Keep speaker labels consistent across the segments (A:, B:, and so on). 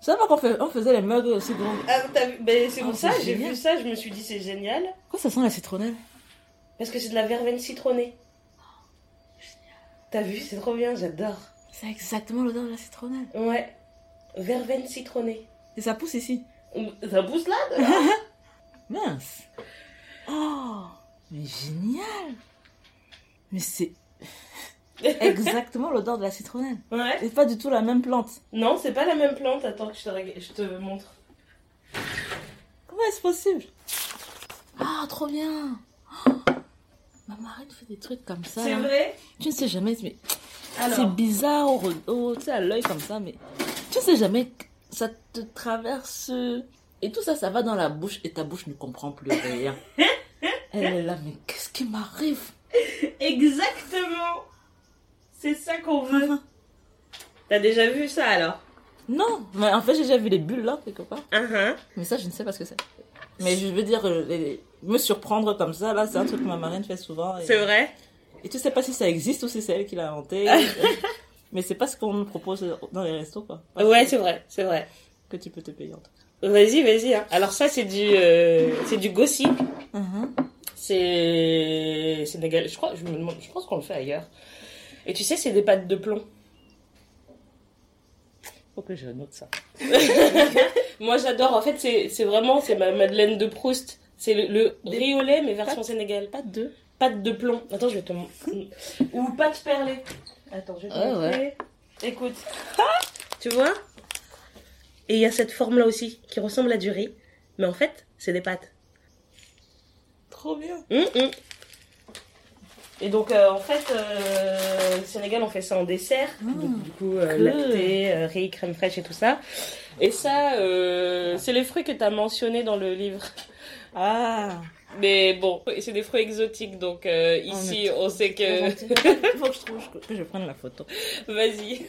A: Savais pas qu'on on faisait les mugs aussi gros
B: Ah, t'as vu? Ben, C'est
A: Oh,
B: pour ça, j'ai vu ça, je me suis dit c'est génial.
A: Pourquoi ça sent la citronnelle?
B: Parce que c'est de la verveine citronnée. T'as vu, c'est trop bien, j'adore.
A: C'est exactement l'odeur de la citronnelle.
B: Ouais. Verveine citronnée.
A: Et ça pousse ici.
B: Ça pousse là dehors
A: Mince. Oh, mais génial. Mais c'est exactement l'odeur de la citronnelle.
B: Ouais.
A: C'est pas du tout la même plante.
B: Non, c'est pas la même plante. Attends que je te, reg- je te montre.
A: Comment est-ce possible? Ah, trop bien. Oh, ma marraine fait des trucs comme ça.
B: C'est
A: là.
B: vrai?
A: Tu ne sais jamais, mais c'est bizarre au, au- à l'œil comme ça, mais tu ne sais jamais ça te traverse. Et tout ça, ça va dans la bouche et ta bouche ne comprend plus rien. Elle est là, mais qu'est-ce qui m'arrive?
B: Exactement C'est ça qu'on veut. T'as déjà vu ça alors?
A: Non, mais en fait, j'ai déjà vu les bulles là, quelque part.
B: Uh-huh.
A: Mais ça, je ne sais pas ce que c'est. Mais je veux dire, euh, les- me surprendre comme ça, là, c'est un truc que ma marraine fait souvent. Et,
B: C'est vrai?
A: Et tu sais pas si ça existe ou si c'est elle qui l'a inventé. mais c'est pas ce qu'on nous propose dans les restos, quoi.
B: Ouais,
A: ce
B: c'est vrai, c'est vrai.
A: que tu peux te payer en tout
B: Vas-y, vas-y. hein. Alors ça, c'est du, euh, c'est du gossip.
A: cas. Mhm.
B: C'est sénégalais. Je crois, je me demande, je pense qu'on le fait ailleurs. Et tu sais, c'est des pâtes de plomb.
A: Faut que je note ça.
B: Moi, j'adore. En fait, c'est, c'est vraiment, c'est ma Madeleine de Proust. C'est le, le mais version
A: pâtes-
B: sénégale.
A: Pas deux.
B: Pâte de plomb. Attends, je vais te montrer. Ou pâte perlée. Attends, je vais te
A: Ouais,
B: montrer. Écoute. Tu vois? Et il y a cette forme-là aussi, qui ressemble à du riz. Mais en fait, c'est des pâtes.
A: Trop bien.
B: Hum, hum. Et donc, euh, en fait, euh, au Sénégal, on fait ça en dessert. Donc, du coup, euh,
A: cool.
B: lacté, euh, riz, crème fraîche et tout ça. Et ça, euh, c'est les fruits que tu as mentionnés dans le livre.
A: Ah.
B: Mais bon, c'est des fruits exotiques, donc euh,
A: Oh,
B: ici, on sait que...
A: Faut que je trouve que- que je prenne la photo.
B: Vas-y.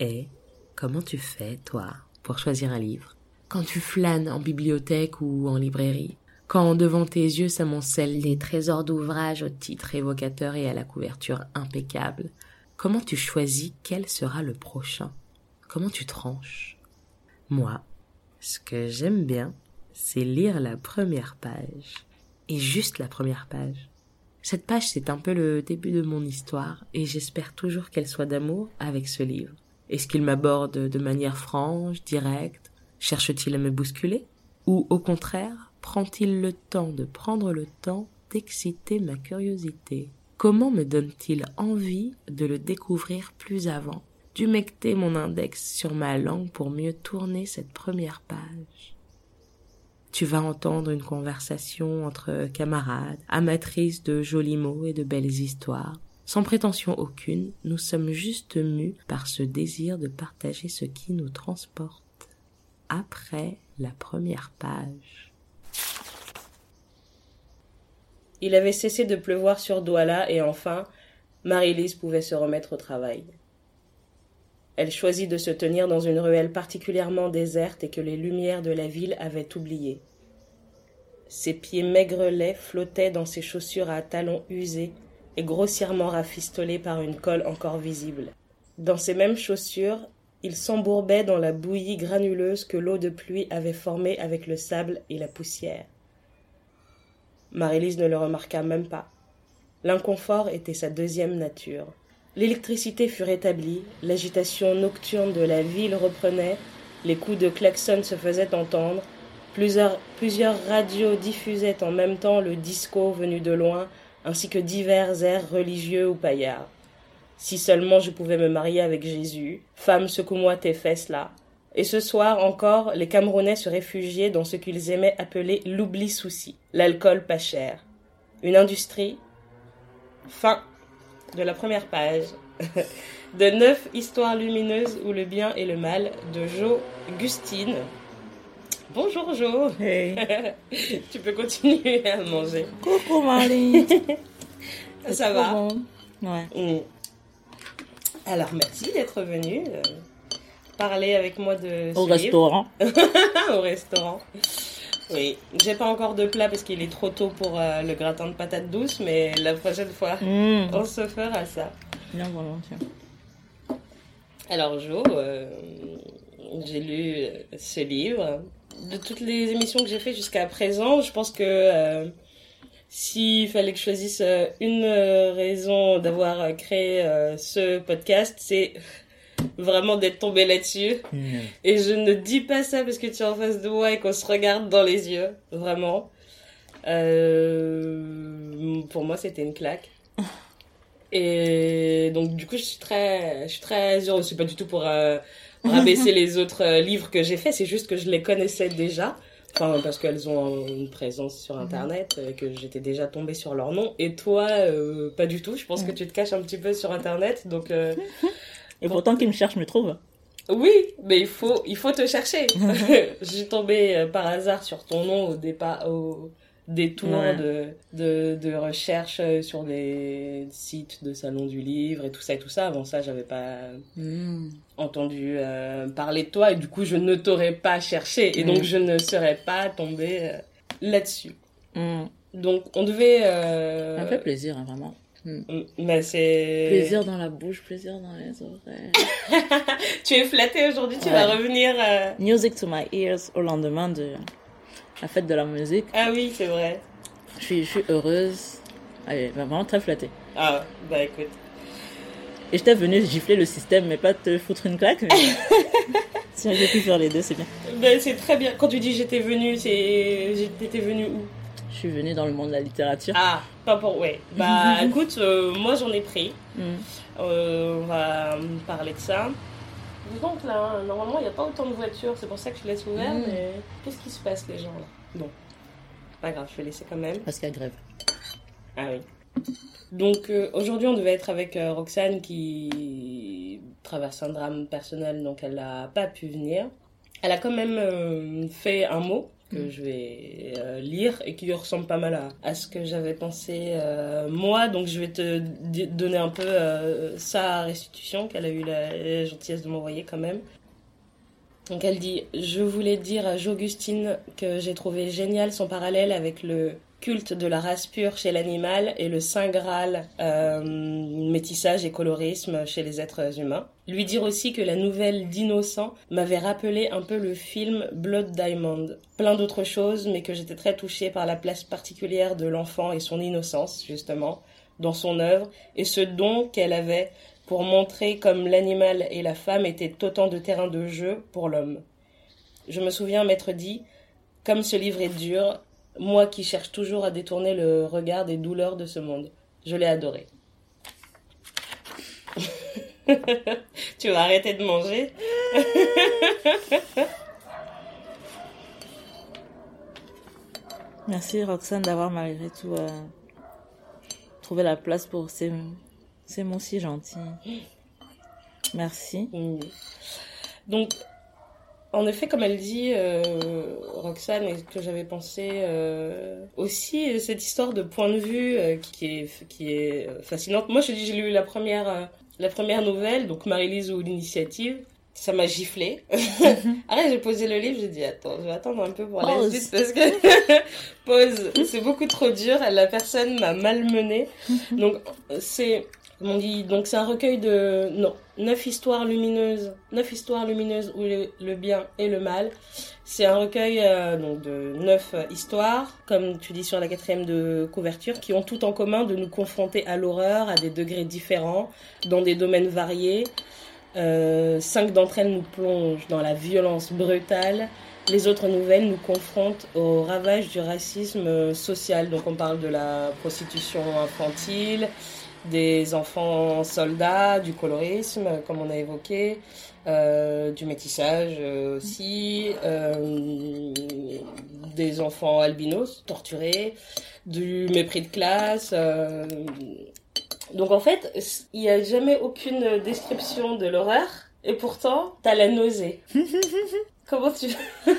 C: Et comment tu fais, toi, pour choisir un livre? Quand tu flânes en bibliothèque ou en librairie? Quand devant tes yeux s'amoncellent des trésors d'ouvrages au titre évocateur et à la couverture impeccable Comment tu choisis quel sera le prochain? Comment tu tranches? Moi, ce que j'aime bien, c'est lire la première page. Et juste la première page. Cette page, c'est un peu le début de mon histoire, et j'espère toujours qu'elle soit d'amour avec ce livre. Est-ce qu'il m'aborde de manière franche, directe? Cherche-t-il à me bousculer? Ou au contraire, prend-il le temps de prendre le temps d'exciter ma curiosité? Comment me donne-t-il envie de le découvrir plus avant? D'humecter mon index sur ma langue pour mieux tourner cette première page tu vas entendre une conversation entre camarades, amatrices de jolis mots et de belles histoires. Sans prétention aucune, nous sommes juste mus par ce désir de partager ce qui nous transporte. Après la première page.
B: Il avait cessé de pleuvoir sur Douala et enfin, Marie-Lise pouvait se remettre au travail. Elle choisit de se tenir dans une ruelle particulièrement déserte et que les lumières de la ville avaient oubliée. Ses pieds maigrelets flottaient dans ses chaussures à talons usés et grossièrement rafistolés par une colle encore visible. Dans ces mêmes chaussures, il s'embourbait dans la bouillie granuleuse que l'eau de pluie avait formée avec le sable et la poussière. Marie-Lise ne le remarqua même pas. L'inconfort était sa deuxième nature. L'électricité fut rétablie, l'agitation nocturne de la ville reprenait, les coups de klaxon se faisaient entendre, plusieurs, plusieurs radios diffusaient en même temps le disco venu de loin, ainsi que divers airs religieux ou paillards. Si seulement je pouvais me marier avec Jésus, femme, secoue-moi tes fesses là. Et ce soir encore, les Camerounais se réfugiaient dans ce qu'ils aimaient appeler l'oubli-souci, l'alcool pas cher. Une industrie Fin de la première page de neuf histoires lumineuses où le bien et le mal de Jo Gustine. Bonjour Jo,
A: Hey.
B: tu peux continuer à manger.
A: Coucou Marie.
B: Ça va
A: bon. Ouais.
B: Mm. Alors merci d'être venu euh, parler avec moi de
A: Au
B: ce livre.
A: restaurant.
B: au restaurant. Oui, j'ai pas encore de plat parce qu'il est trop tôt pour euh, le gratin de patates douces, mais la prochaine fois,
A: Mmh.
B: on se fera ça.
A: Bien volontiers.
B: Alors Jo, euh, j'ai lu ce livre. De toutes les émissions que j'ai fait jusqu'à présent, je pense que s'il fallait que je choisisse euh, une euh, raison d'avoir euh, créé ce podcast, c'est vraiment d'être tombée là-dessus. Et je ne dis pas ça parce que tu es en face de moi et qu'on se regarde dans les yeux, vraiment. Euh, pour moi, c'était une claque. Et donc, du coup, je suis très, je suis très heureuse. C'est pas du tout pour euh, rabaisser les autres euh, livres que j'ai faits, c'est juste que je les connaissais déjà. Enfin, parce qu'elles ont une présence sur Internet, euh, que j'étais déjà tombée sur leur nom. Et toi, euh, pas du tout. Je pense que tu te caches un petit peu sur Internet. Donc, euh,
A: Et pourtant, qui me cherche me trouve.
B: oui, mais il faut, il faut te chercher. Je suis tombée euh, par hasard sur ton nom au départ, au détour
A: Ouais.
B: de, de, de recherche euh, sur des sites de salon du livre et tout ça et tout ça. Avant ça, j'avais pas
A: Hmm.
B: entendu euh, parler de toi et du coup, je ne t'aurais pas cherché et donc je ne serais pas tombée euh, là-dessus.
A: Hmm.
B: Donc, on devait. euh,
A: Ça me fait plaisir, hein, vraiment.
B: Mais c'est.
A: Plaisir dans la bouche, plaisir dans les oreilles.
B: Tu es flattée aujourd'hui, tu
A: Ouais.
B: vas revenir.
A: Music to my ears au lendemain de la fête de la musique.
B: Ah oui, c'est vrai.
A: Je suis, je suis heureuse. Allez, vraiment très flattée.
B: Ah, bah écoute.
A: Et j'étais venue gifler le système, mais pas te foutre une claque. Mais... si j'ai pu faire les deux, c'est bien.
B: Ben, c'est très bien. Quand tu dis j'étais venue, c'est. J'étais venue où?
A: Je suis venue dans le monde de la littérature.
B: Ah, pas pour. Ouais. Bah écoute, euh, moi j'en ai pris.
A: Hmm.
B: Euh, on va parler de ça. Donc là, hein, normalement il n'y a pas autant de voitures, c'est pour ça que je laisse ouvert,
A: Mm.
B: mais qu'est-ce qui se passe les gens là? Bon. Pas grave, je vais laisser quand même.
A: Parce qu'il y a grève.
B: Ah oui. Donc euh, aujourd'hui, on devait être avec euh, Roxane qui traverse un drame personnel, donc elle n'a pas pu venir. Elle a quand même euh, fait un mot que
A: Mm.
B: je vais euh, lire et qui ressemble pas mal à, à ce que j'avais pensé euh, moi. Donc je vais te donner un peu euh, sa restitution qu'elle a eu la, la gentillesse de m'envoyer quand même. Donc elle dit Je voulais dire à J'Augustine que j'ai trouvé génial son parallèle avec le culte de la race pure chez l'animal et le saint graal euh, métissage et colorisme chez les êtres humains. Lui dire aussi que la nouvelle d'Innocent m'avait rappelé un peu le film Blood Diamond. Plein d'autres choses, mais que j'étais très touchée par la place particulière de l'enfant et son innocence, justement, dans son œuvre, et ce don qu'elle avait pour montrer comme l'animal et la femme étaient autant de terrains de jeu pour l'homme. Je me souviens m'être dit, comme ce livre est dur, moi qui cherche toujours à détourner le regard des douleurs de ce monde. Je l'ai adoré. tu vas arrêter de manger
A: Merci Roxane d'avoir malgré tout euh, trouvé la place pour ces, ces mots si gentils. Merci.
B: Donc, en effet, comme elle dit, euh, Roxane, et que j'avais pensé euh, aussi, cette histoire de point de vue euh, qui est, qui est euh, fascinante. Moi, je dis, j'ai lu la première, euh, la première nouvelle, donc Marie-Lise ou l'initiative. Ça m'a giflé. Arrête, j'ai posé le livre, j'ai dit, attends, je vais attendre un peu pour la
A: Pause.
B: suite parce que... Pause. C'est beaucoup trop dur, la personne m'a malmenée. Donc, c'est... On dit Donc, c'est un recueil de... Non, neuf histoires lumineuses. Neuf histoires lumineuses où le, le bien et le mal. C'est un recueil euh, donc de neuf euh, histoires, comme tu dis sur la quatrième de couverture, qui ont tout en commun de nous confronter à l'horreur à des degrés différents, dans des domaines variés. Euh, cinq d'entre elles nous plongent dans la violence brutale. Les autres nouvelles nous confrontent aux ravages du racisme euh, social. Donc on parle de la prostitution infantile, des enfants soldats, du colorisme, comme on a évoqué, euh, du métissage euh, aussi, euh, des enfants albinos torturés, du mépris de classe. euh. Donc en fait, il n'y a jamais aucune description de l'horreur, et pourtant, t'as la nausée. Comment tu...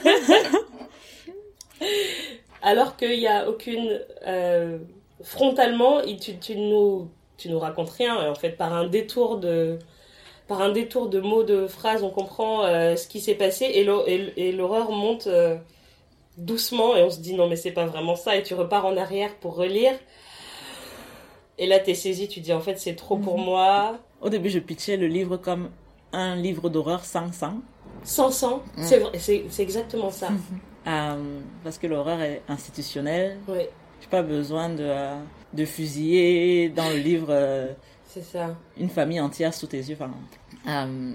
B: Alors qu'il n'y a aucune... frontalement, tu nous tu nous racontes rien. Et en fait, par un détour de, par un détour de mots, de phrases, on comprend euh, ce qui s'est passé et l'hor- et- et l'horreur monte euh, doucement et on se dit non mais c'est pas vraiment ça et tu repars en arrière pour relire. Et là, t'es saisi, tu dis en fait c'est trop pour
A: Mhm.
B: moi.
A: Au début, je pitchais le livre comme un livre d'horreur sans sang.
B: Sans sang, c'est vrai, c'est c'est exactement ça.
A: Euh, parce que l'horreur est institutionnelle.
B: Oui,
A: J'ai pas besoin de, de fusiller dans le livre euh,
B: c'est ça.
A: une famille entière sous tes yeux. Enfin, euh,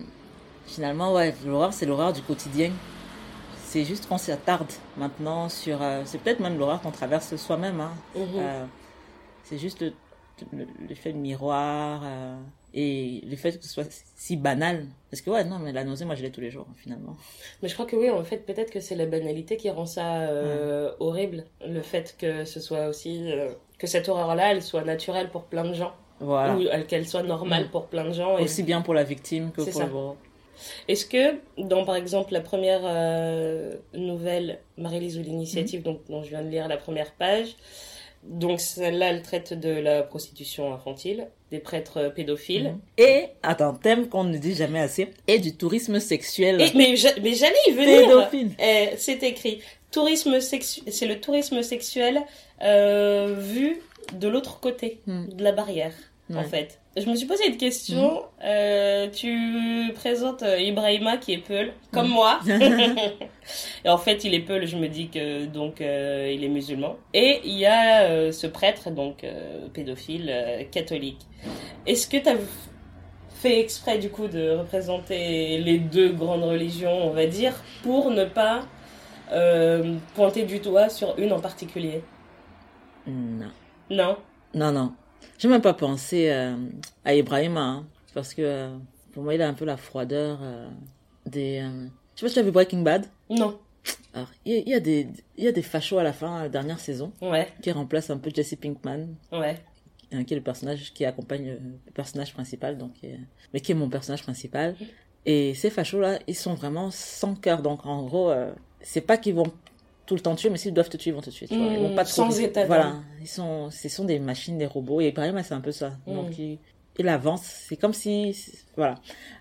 A: finalement, ouais, l'horreur, c'est l'horreur du quotidien. C'est juste qu'on s'attarde maintenant sur. euh, c'est peut-être même l'horreur qu'on traverse soi-même. Hein.
B: Mhm.
A: Euh, c'est juste le- le- l'effet de miroir et le fait que ce soit si banal. Parce que, ouais, non, mais la nausée, moi, je l'ai tous les jours, finalement.
B: Mais je crois que oui, en fait, peut-être que c'est la banalité qui rend ça euh, horrible. Le fait que ce soit aussi. euh, que cette horreur-là, elle soit naturelle pour plein de gens.
A: Voilà.
B: Ou elle- qu'elle soit normale
A: Mm.
B: pour plein de gens. Et
A: Aussi bien pour la victime que pour
B: ça.
A: le bourreau.
B: Est-ce que, dans par exemple la première euh, nouvelle, Marie-Lise ou l'initiative, donc, dont je viens de lire la première page, donc celle-là, elle traite de la prostitution infantile, des prêtres pédophiles.
A: Mhm. Et, attends, thème qu'on ne dit jamais assez, et du tourisme sexuel
B: Et, mais mais j'allais y venir
A: pédophile.
B: Eh, C'est écrit, tourisme c'est le tourisme sexuel euh, vu de l'autre côté
A: Hmm.
B: de la barrière, en fait. Je me suis posé une question. Euh, tu présentes euh, Ibrahima qui est Peul, comme
A: Mm.
B: moi. Et en fait, il est Peul, je me dis que donc euh, il est musulman. Et il y a euh, ce prêtre, donc pédophile, catholique. Est-ce que tu as fait exprès du coup de représenter les deux grandes religions, on va dire, pour ne pas pointer du doigt sur une en particulier?
A: Non.
B: Non?
A: Non, non. J'ai même pas pensé euh, à Ibrahim, hein, parce que euh, pour moi, il a un peu la froideur euh, des... Je sais pas si tu as vu Breaking Bad.
B: Non.
A: Alors, il y, a- il y a des, il y a des fachos à la fin, à la dernière saison,
B: Ouais,
A: qui remplacent un peu Jesse Pinkman,
B: ouais.
A: hein, qui est le personnage qui accompagne le personnage principal, donc, mais qui est mon personnage principal. Et ces fachos-là, ils sont vraiment sans cœur. Donc, en gros, c'est pas qu'ils vont tout le temps tuer, mais s'ils doivent te tuer, ils vont te tuer. tu vois. Ils vont
B: Mm,
A: pas trop
B: sans état.
A: Voilà. Ils sont, ce sont des machines, des robots. Et Ibrahim, c'est un peu ça.
B: Mm.
A: Donc, il, il avance. C'est comme si, voilà.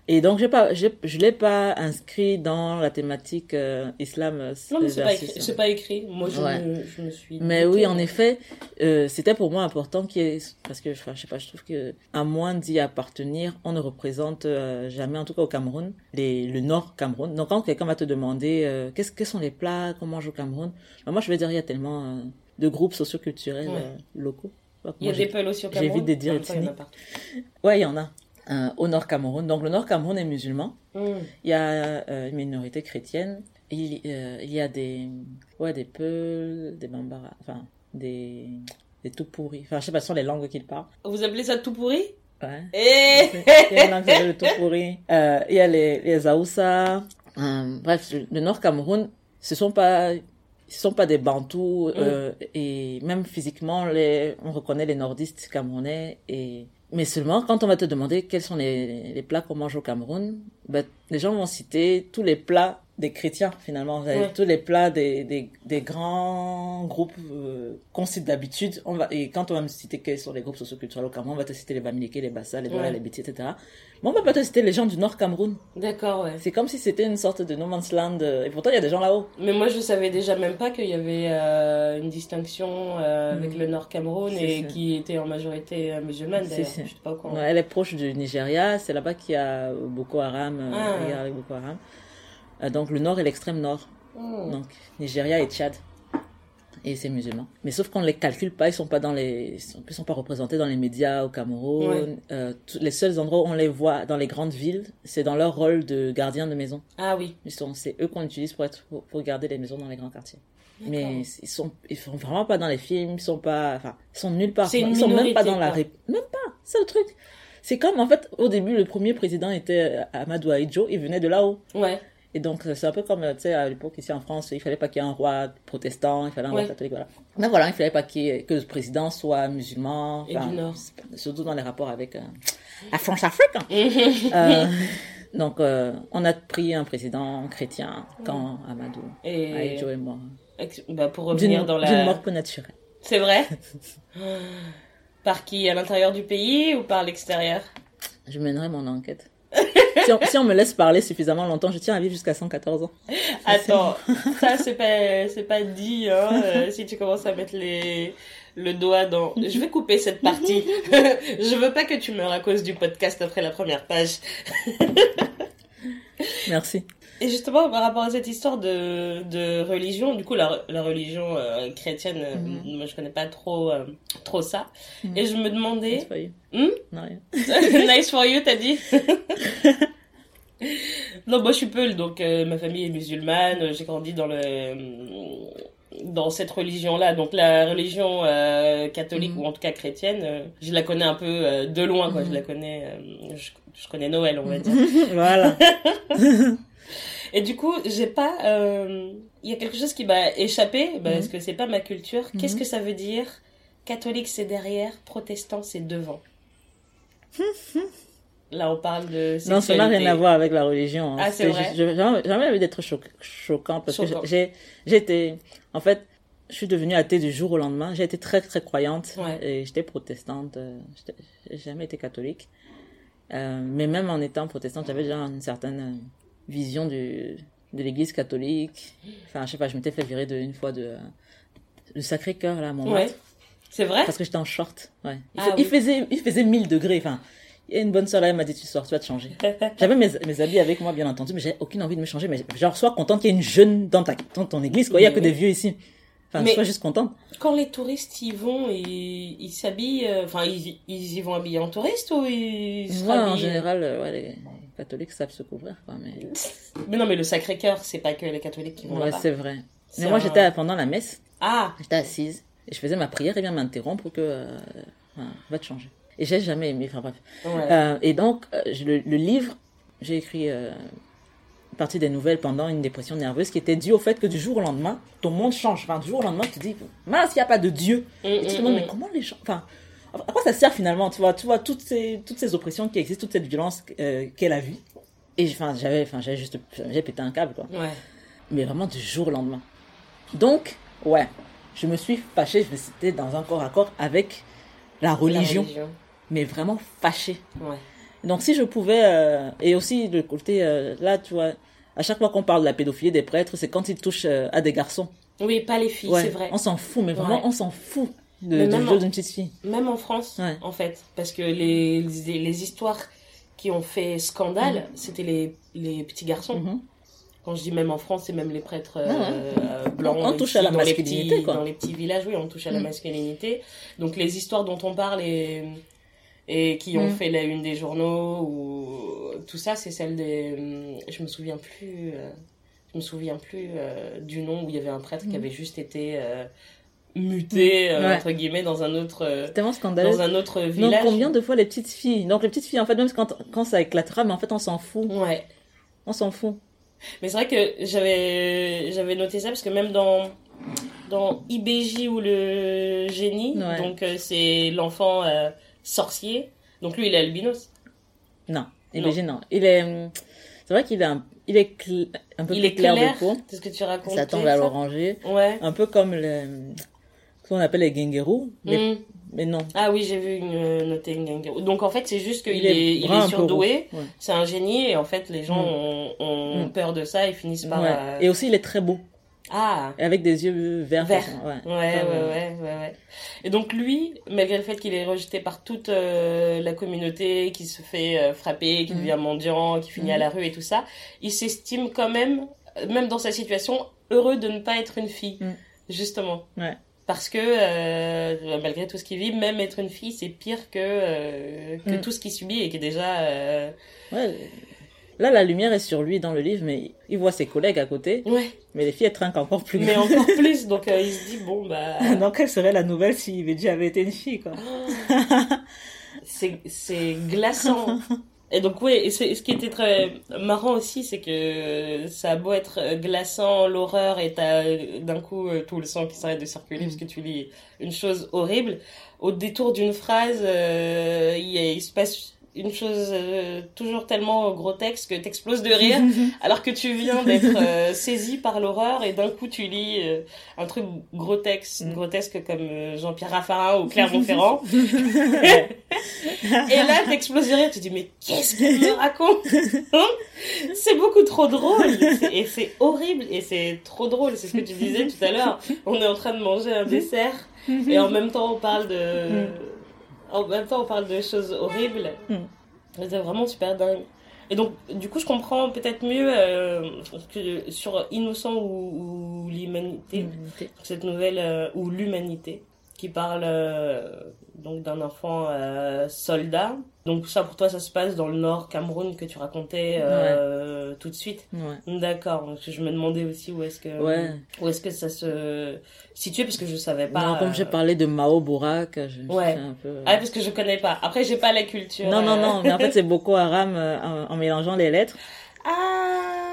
A: Et donc, j'ai pas, j'ai, je l'ai pas inscrit dans la thématique euh, islam. euh,
B: Non, mais c'est pas,
A: versus-
B: écrit, c'est pas écrit. Moi, je,
A: Ouais.
B: me, je me suis.
A: mais oui, en effet, euh, c'était pour moi important qu'il y ait, parce que, enfin, je sais pas, je trouve que, à moins d'y appartenir, on ne représente euh, jamais, en tout cas au Cameroun, les, le Nord Cameroun. Donc, quand quelqu'un va te demander, euh, qu'est-ce que sont les plats, comment on mange au Cameroun, ben, moi, je vais dire, il y a tellement euh, de groupes socioculturels
B: Ouais.
A: euh, locaux.
B: Il y a des pelos sur
A: j'évite
B: Cameroun.
A: de dire
B: partout.
A: Ouais, il y en a. euh, au Nord Cameroun. Donc, le Nord Cameroun est musulman.
B: Mm.
A: Il y a euh, une minorité chrétienne. Il, euh, il y a des, ouais, des Peuls, des Bambara, enfin, des, des tout pourris. Enfin, je sais pas, ce sont les langues qu'ils parlent.
B: Vous appelez ça tout pourri?
A: Ouais.
B: Eh
A: Il y a tout pourri. Euh, il y a les, les Aoussa. Bref, le Nord Cameroun, ce sont pas, ce sont pas des Bantous, euh, et même physiquement, les, on reconnaît les nordistes camerounais et, mais seulement quand on va te demander quels sont les, les plats qu'on mange au Cameroun, ben, les gens vont citer tous les plats des chrétiens finalement,
B: Ouais.
A: tous les plats des, des, des grands groupes euh, qu'on cite d'habitude. On va et quand on va me citer quels sont les groupes socioculturels au Cameroun, on va te citer les Bamileke, les Bassa, les Douala,
B: Ouais.
A: les Béti, etc. Mais on va pas te citer les gens du Nord Cameroun.
B: D'accord, ouais.
A: C'est comme si c'était une sorte de no man's land. euh, Et pourtant, il y a des gens là-haut.
B: Mais moi, je savais déjà même pas qu'il y avait euh, une distinction euh, avec
A: Mm.
B: le Nord Cameroun et
A: ça.
B: qui était en majorité euh, musulmane d'ailleurs. Je sais pas quand.
A: Ouais, elle est proche du Nigeria. C'est là-bas qu'il y a Boko Haram, euh,
B: Ah.
A: avec Boko Haram. Euh, donc le nord et l'extrême nord.
B: Mm.
A: Donc Nigeria et Tchad. Et c'est musulman. Mais sauf qu'on les calcule pas, ils sont pas dans les, ils sont, pas représentés dans les médias au Cameroun.
B: Ouais.
A: Euh, les seuls endroits où on les voit dans les grandes villes, c'est dans leur rôle de gardien de maison.
B: Ah oui.
A: C'est eux qu'on utilise pour être, pour, garder les maisons dans les grands quartiers. Mais ils sont, ils sont vraiment pas dans les films, ils sont pas, enfin, ils sont nulle part. Ils sont même pas dans la. Même pas, c'est le truc. C'est comme, en fait, au début, le premier président était euh, Amadou Ahidjo, il venait de là-haut.
B: Ouais.
A: Et donc, euh, c'est un peu comme, euh, tu sais, à l'époque, ici en France, il fallait pas qu'il y ait un roi protestant, il fallait un roi catholique, voilà. Mais voilà, il fallait pas qu'il ait- que le président soit musulman.
B: Et du Nord.
A: Surtout dans les rapports avec euh, la France-Afrique. Euh, donc, euh, on a pris un président chrétien quand Amadou
B: Et
A: est mort.
B: ex- bah, pour
A: D'une
B: revenir dans
A: d'une
B: la.
A: mort peu naturelle.
B: C'est vrai? Par qui? À l'intérieur du pays ou par l'extérieur?
A: Je mènerai mon enquête. si, on, si on me laisse parler suffisamment longtemps, je tiens à vivre jusqu'à 114 ans.
B: Attends, ça c'est pas c'est pas dit hein, euh, si tu commences à mettre les le doigt dans je vais couper cette partie. je veux pas que tu meurs à cause du podcast après la première page.
A: Merci.
B: Et justement, par rapport à cette histoire de, de religion, du coup, la, la religion euh, chrétienne, euh,
A: Mhm.
B: moi je connais pas trop, euh, trop ça.
A: Mhm.
B: Et je me demandais.
A: Nice for you.
B: Hmm?
A: Non, rien.
B: nice for you, t'as dit? Non, moi je suis Peul, donc euh, ma famille est musulmane, j'ai grandi dans le dans cette religion-là, donc la religion euh, catholique
A: Mhm.
B: ou en tout cas chrétienne, euh, je la connais un peu euh, de loin, quoi.
A: Mhm.
B: Je la connais, je, je connais Noël, on va dire.
A: voilà.
B: Et du coup, j'ai pas, il y a quelque chose qui m'a échappé bah,
A: Mhm.
B: parce que c'est pas ma culture. Qu'est-ce
A: Mhm.
B: que ça veut dire? Catholique c'est derrière, protestant c'est devant. Là, on parle de
A: Non, ça n'a rien à voir avec la religion. hein.
B: Ah, c'est vrai?
A: juste- J'ai jamais, jamais envie d'être choc- choquant parce
B: Choquant.
A: que j'ai, j'étais, en fait, je suis devenue athée du jour au lendemain. J'ai été très, très croyante
B: Ouais.
A: et j'étais protestante. euh, J'ai jamais été catholique. Euh, mais même en étant protestante, j'avais déjà une certaine euh, vision du, de l'église catholique. Enfin, je sais pas, je m'étais fait virer de, une fois de, le Sacré-Cœur, là, à Montmartre.
B: Ouais. C'est vrai?
A: Parce que j'étais en short, ouais. Il,
B: Ah
A: fait- il
B: oui.
A: faisait, il faisait 1000 degrés, enfin. Il y a une bonne soeur là, elle m'a dit, tu sors, tu vas te changer. J'avais mes, mes habits avec moi, bien entendu, mais j'ai aucune envie de me changer. Mais genre, sois contente qu'il y ait une jeune dans ta, dans ton église, quoi. Il y a que des vieux ici. Enfin,
B: Mais-
A: sois juste contente.
B: Quand les touristes y vont, ils ils s'habillent, euh, enfin, ils, ils y vont habillés en touriste ou ils se
A: Moi, en
B: rhabillent?
A: général, euh, ouais, les catholiques savent se couvrir, quoi. Mais,
B: Mais non, mais le Sacré-Cœur, c'est pas que les catholiques qui vont
A: ouais, c'est vrai. Mais moi,
B: un-
A: j'étais pendant la messe,
B: Ah
A: j'étais assise, et je faisais ma prière, et vient m'interrompre que, euh, va te changer. Et j'ai jamais aimé, enfin bref.
B: Ouais.
A: Euh, et donc, euh, le, le livre, j'ai écrit euh, une partie des nouvelles pendant une dépression nerveuse qui était due au fait que du jour au lendemain, ton monde change. Enfin, du jour au lendemain, tu te dis, mince, il n'y a pas de Dieu.
B: Mm,
A: Et tu te
B: mm,
A: demandes,
B: mm.
A: mais comment les gens. Enfin, à quoi ça sert finalement Tu vois, tu vois toutes, ces, toutes ces oppressions qui existent, toute cette violence euh, qu'elle a vue. Et enfin, j'avais enfin, juste. J'ai pété un câble, quoi.
B: Ouais.
A: Mais vraiment du jour au lendemain. Donc, ouais, je me suis fâchée, je me suis dans un corps à corps avec la religion,
B: La religion.
A: Mais vraiment fâchée.
B: Ouais.
A: Donc si je pouvais, euh, et aussi le côté, euh, là tu vois, à chaque fois qu'on parle de la pédophilie des prêtres, c'est quand ils touchent euh, à des garçons.
B: Oui, pas les filles,
A: Ouais,
B: c'est vrai.
A: On s'en fout, mais vraiment
B: Ouais.
A: on s'en fout de, du jeu d'une petite fille.
B: Même en France,
A: Ouais.
B: en fait. Parce que les, les, les histoires qui ont fait scandale, c'était les, les petits garçons.
A: Mhm.
B: Quand je dis même en France, c'est même les prêtres blancs.
A: On touche à la
B: filles dans les
A: masculinité,
B: petits-
A: quoi.
B: Dans les petits villages, oui, on touche à la
A: Mm.
B: masculinité. Donc les histoires dont on parle et, et qui ont
A: Mm.
B: fait la une des journaux, ou tout ça, c'est celle des... Je me souviens plus... euh, je me souviens plus euh, du nom où il y avait un prêtre qui
A: Mm.
B: avait juste été euh, muté, euh,
A: Ouais.
B: entre guillemets, dans un autre... euh,
A: tellement scandaleux.
B: dans un autre village.
A: combien de fois les petites filles Donc les petites filles, en fait, même quand, quand ça éclatera, mais en fait on s'en fout.
B: Ouais.
A: On s'en fout.
B: Mais c'est vrai que j'avais j'avais noté ça parce que même dans dans IBJ ou le génie,
A: Ouais.
B: donc euh, c'est l'enfant sorcier. Donc lui il est albinos.
A: Non,
B: Non.
A: imagine non. Il est, hum, c'est vrai qu'il est un, il est cl- un peu
B: Il
A: plus
B: est
A: clair,
B: clair.
A: de peau.
B: C'est ce que tu racontes.
A: Ça tombe à l'oranger.
B: Ouais.
A: Un peu comme le, ce qu'on appelle les les-
B: Mm.
A: Mais non.
B: Ah oui, j'ai vu une noter une gangue. Donc en fait, c'est juste qu'il
A: Il
B: est,
A: est
B: il est, surdoué.
A: Ouais.
B: c'est un génie et en fait les gens
A: Mm.
B: ont, ont
A: Mm.
B: peur de ça et finissent par
A: Ouais.
B: euh,
A: Et aussi, il est très beau.
B: Ah
A: Et avec des yeux verts.
B: Verts.
A: façon- Ouais.
B: Ouais,
A: Comme,
B: ouais,
A: euh,
B: ouais, ouais, ouais. Et donc lui, malgré le fait qu'il est rejeté par toute euh, la communauté, qui se fait euh, frapper, qui
A: Mhm.
B: devient mendiant, qui finit à la rue et tout ça, il s'estime quand même, euh, même dans sa situation, heureux de ne pas être une fille,
A: Mhm.
B: justement.
A: Ouais.
B: Parce que euh, malgré tout ce qu'il vit, même être une fille, c'est pire que, euh, que
A: Mhm.
B: tout ce qu'il subit et qui est déjà... euh,
A: ouais. Là, la lumière est sur lui dans le livre, mais il voit ses collègues à côté.
B: Ouais,
A: Mais les filles, elles trinquent encore plus.
B: mais encore plus. Donc euh, il se dit, bon, bah...
A: Donc, quelle serait la nouvelle si Veggie avait été une fille, quoi?
B: C'est glaçant. Et donc oui, et ce qui était très marrant aussi, c'est que ça a beau être glaçant, l'horreur, et t'as d'un coup euh, tout le sang qui s'arrête de circuler
A: Mm.
B: parce que tu lis une chose horrible. Au détour d'une phrase, euh, il se passe une chose euh, toujours tellement grotesque que t'exploses de rire, alors que tu viens d'être euh, saisi par l'horreur et d'un coup tu lis euh, un truc grotesque,
A: Mm.
B: grotesque comme Jean-Pierre Raffarin ou Clermont-Ferrand.
A: Ouais.
B: Et là, t'exploses de rire, tu te dis, mais qu'est-ce qu'il me raconte? C'est beaucoup trop drôle. Et c'est horrible, et c'est trop drôle. C'est ce que tu disais tout à l'heure. On est en train de manger un dessert, et en même temps, on parle de... En même temps, on parle de choses horribles.
A: Mm.
B: C'est vraiment super dingue. Et donc, du coup, je comprends peut-être mieux euh, que sur Innocent ou, ou l'humanité,
A: Humanité.
B: cette nouvelle, euh, ou l'humanité, qui parle euh, donc d'un enfant euh, soldat. Donc ça, pour toi, ça se passe dans le nord Cameroun que tu racontais euh, tout de suite.
A: Ouais.
B: D'accord. Donc, Je me demandais aussi où est-ce que
A: Ouais.
B: où est-ce que ça se situait parce que je savais pas.
A: non, comme j'ai
B: euh,
A: parlé de Mao Bourak, je,
B: Ouais.
A: fais un peu.
B: Ah, parce que je connais pas. Après, j'ai pas la culture.
A: non, non, non, mais en fait, c'est Haram euh, en, en mélangeant les lettres.
B: Ah.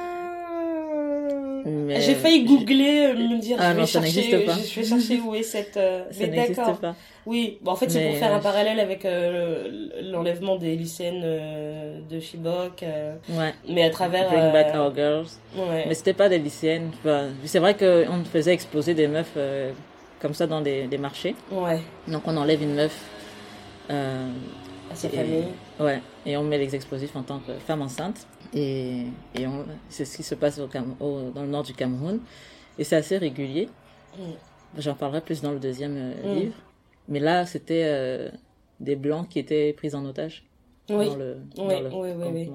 A: Mais
B: J'ai failli googler, euh, me dire,
A: Ah
B: je, vais
A: non, ça
B: chercher,
A: n'existe pas.
B: je vais chercher où est cette... euh,
A: Ça
B: mais d'accord. Oui, bon, en fait, c'est pour faire un
A: euh,
B: parallèle avec euh, l'enlèvement des lycéennes euh, de Chibok, euh,
A: Ouais.
B: mais à travers...
A: Bring back our girls.
B: ouais.
A: Mais c'était pas des lycéennes. Enfin, c'est vrai qu'on faisait exploser des meufs comme ça dans des, des marchés.
B: ouais,
A: Donc on enlève une meuf.
B: à sa famille.
A: Ouais, et on met les explosifs en tant que femme enceinte. Et, c'est ce qui se passe au Cam- au- dans le nord du Cameroun. Et c'est assez régulier.
B: Mm.
A: J'en parlerai plus dans le deuxième euh,
B: Mm.
A: livre. Mais là, c'était euh, des blancs qui étaient pris en otage
B: Oui,
A: dans le, dans
B: Oui,
A: le
B: oui, oui,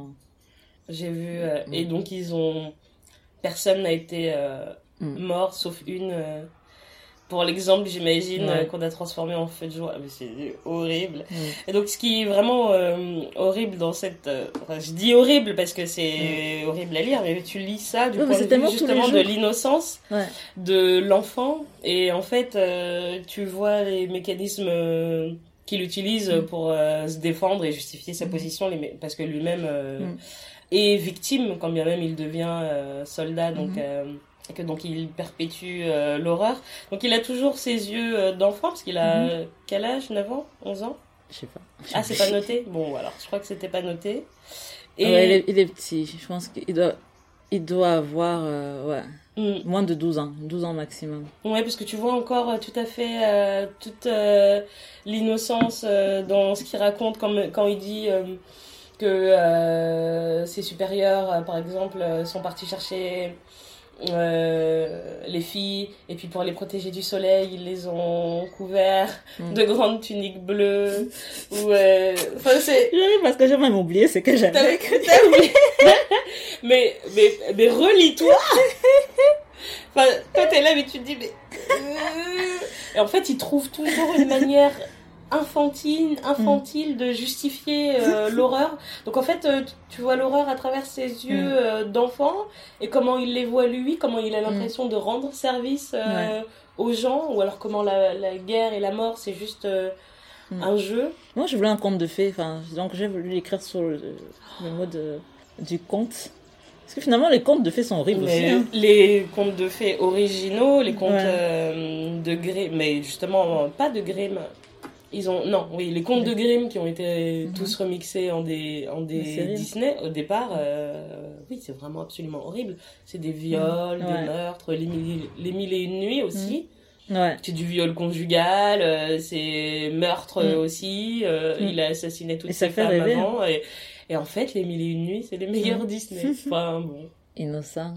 B: j'ai vu. euh,
A: Mm.
B: Et donc, ils ont... Personne n'a été mort, sauf une... Pour l'exemple, j'imagine,
A: Ouais.
B: euh, qu'on a transformé en feu de joie. Mais c'est horrible.
A: Mm.
B: Et donc, ce qui est vraiment euh, horrible dans cette. euh, enfin, je dis horrible parce que c'est horrible à lire, mais tu lis ça du
A: Mm. Ouais,
B: point
A: c'est
B: de vue justement de l'innocence
A: Ouais.
B: de l'enfant. Et en fait, euh, tu vois les mécanismes euh, qu'il utilise
A: Mm.
B: pour se défendre et justifier sa position, les mé- parce que lui-même
A: Mm.
B: est victime, quand bien même il devient soldat, donc. Et que donc il perpétue euh, l'horreur. Donc il a toujours ses yeux euh, d'enfant, parce qu'il a
A: Mhm.
B: quel âge 9 ans 11 ans?
A: Je sais pas.
B: ah, c'est pas noté? Bon, alors, je crois que c'était pas noté. Et...
A: Ouais, il, est, il est petit. Je pense qu'il doit, il doit avoir euh, ouais,
B: Mm.
A: moins de 12 ans. 12 ans maximum.
B: Ouais, parce que tu vois encore tout à fait toute l'innocence dans ce qu'il raconte quand, quand il dit que ses supérieurs, par exemple, sont partis chercher euh, les filles et puis pour les protéger du soleil, ils les ont couverts
A: Mm.
B: de grandes tuniques bleues. ou euh, Enfin, c'est...
A: Parce que j'ai même oublié ce que j'avais.
B: T'avais oublié. mais, mais, mais relis-toi. Enfin, toi, t'es là, mais tu te dis, mais. Et en fait, il trouve toujours une manière infantile, infantile de justifier euh, l'horreur. Donc en fait, euh, tu vois l'horreur à travers ses yeux
A: Mm.
B: euh, d'enfant et comment il les voit lui, comment il a l'impression de rendre service
A: Ouais.
B: aux gens, ou alors comment la, la guerre et la mort c'est juste
A: Mm.
B: un jeu.
A: Moi, je voulais un conte de fées. Enfin, donc j'ai voulu l'écrire sur le, le mot de, du conte. Parce que finalement, les contes de fées sont horribles aussi.
B: Mais
A: hein.
B: Les contes de fées originaux, les contes
A: Ouais.
B: de Grimm, mais justement pas de Grimm. Ils ont non, oui, les contes de Grimm qui ont été
A: Mhm.
B: tous remixés en des en des
A: Des.
B: Disney au départ. euh, oui, c'est vraiment absolument horrible. C'est des viols,
A: Mhm.
B: des
A: Ouais.
B: meurtres, les mille, les mille et une nuits aussi.
A: Ouais.
B: C'est du viol conjugal, euh, c'est meurtre
A: Mhm.
B: aussi. euh,
A: Mhm.
B: Il a assassiné toutes ses femmes
A: rêver,
B: avant. Et, et en fait, les mille et une nuits, c'est les meilleurs
A: Mhm.
B: Disney. Enfin bon.
A: Innocent.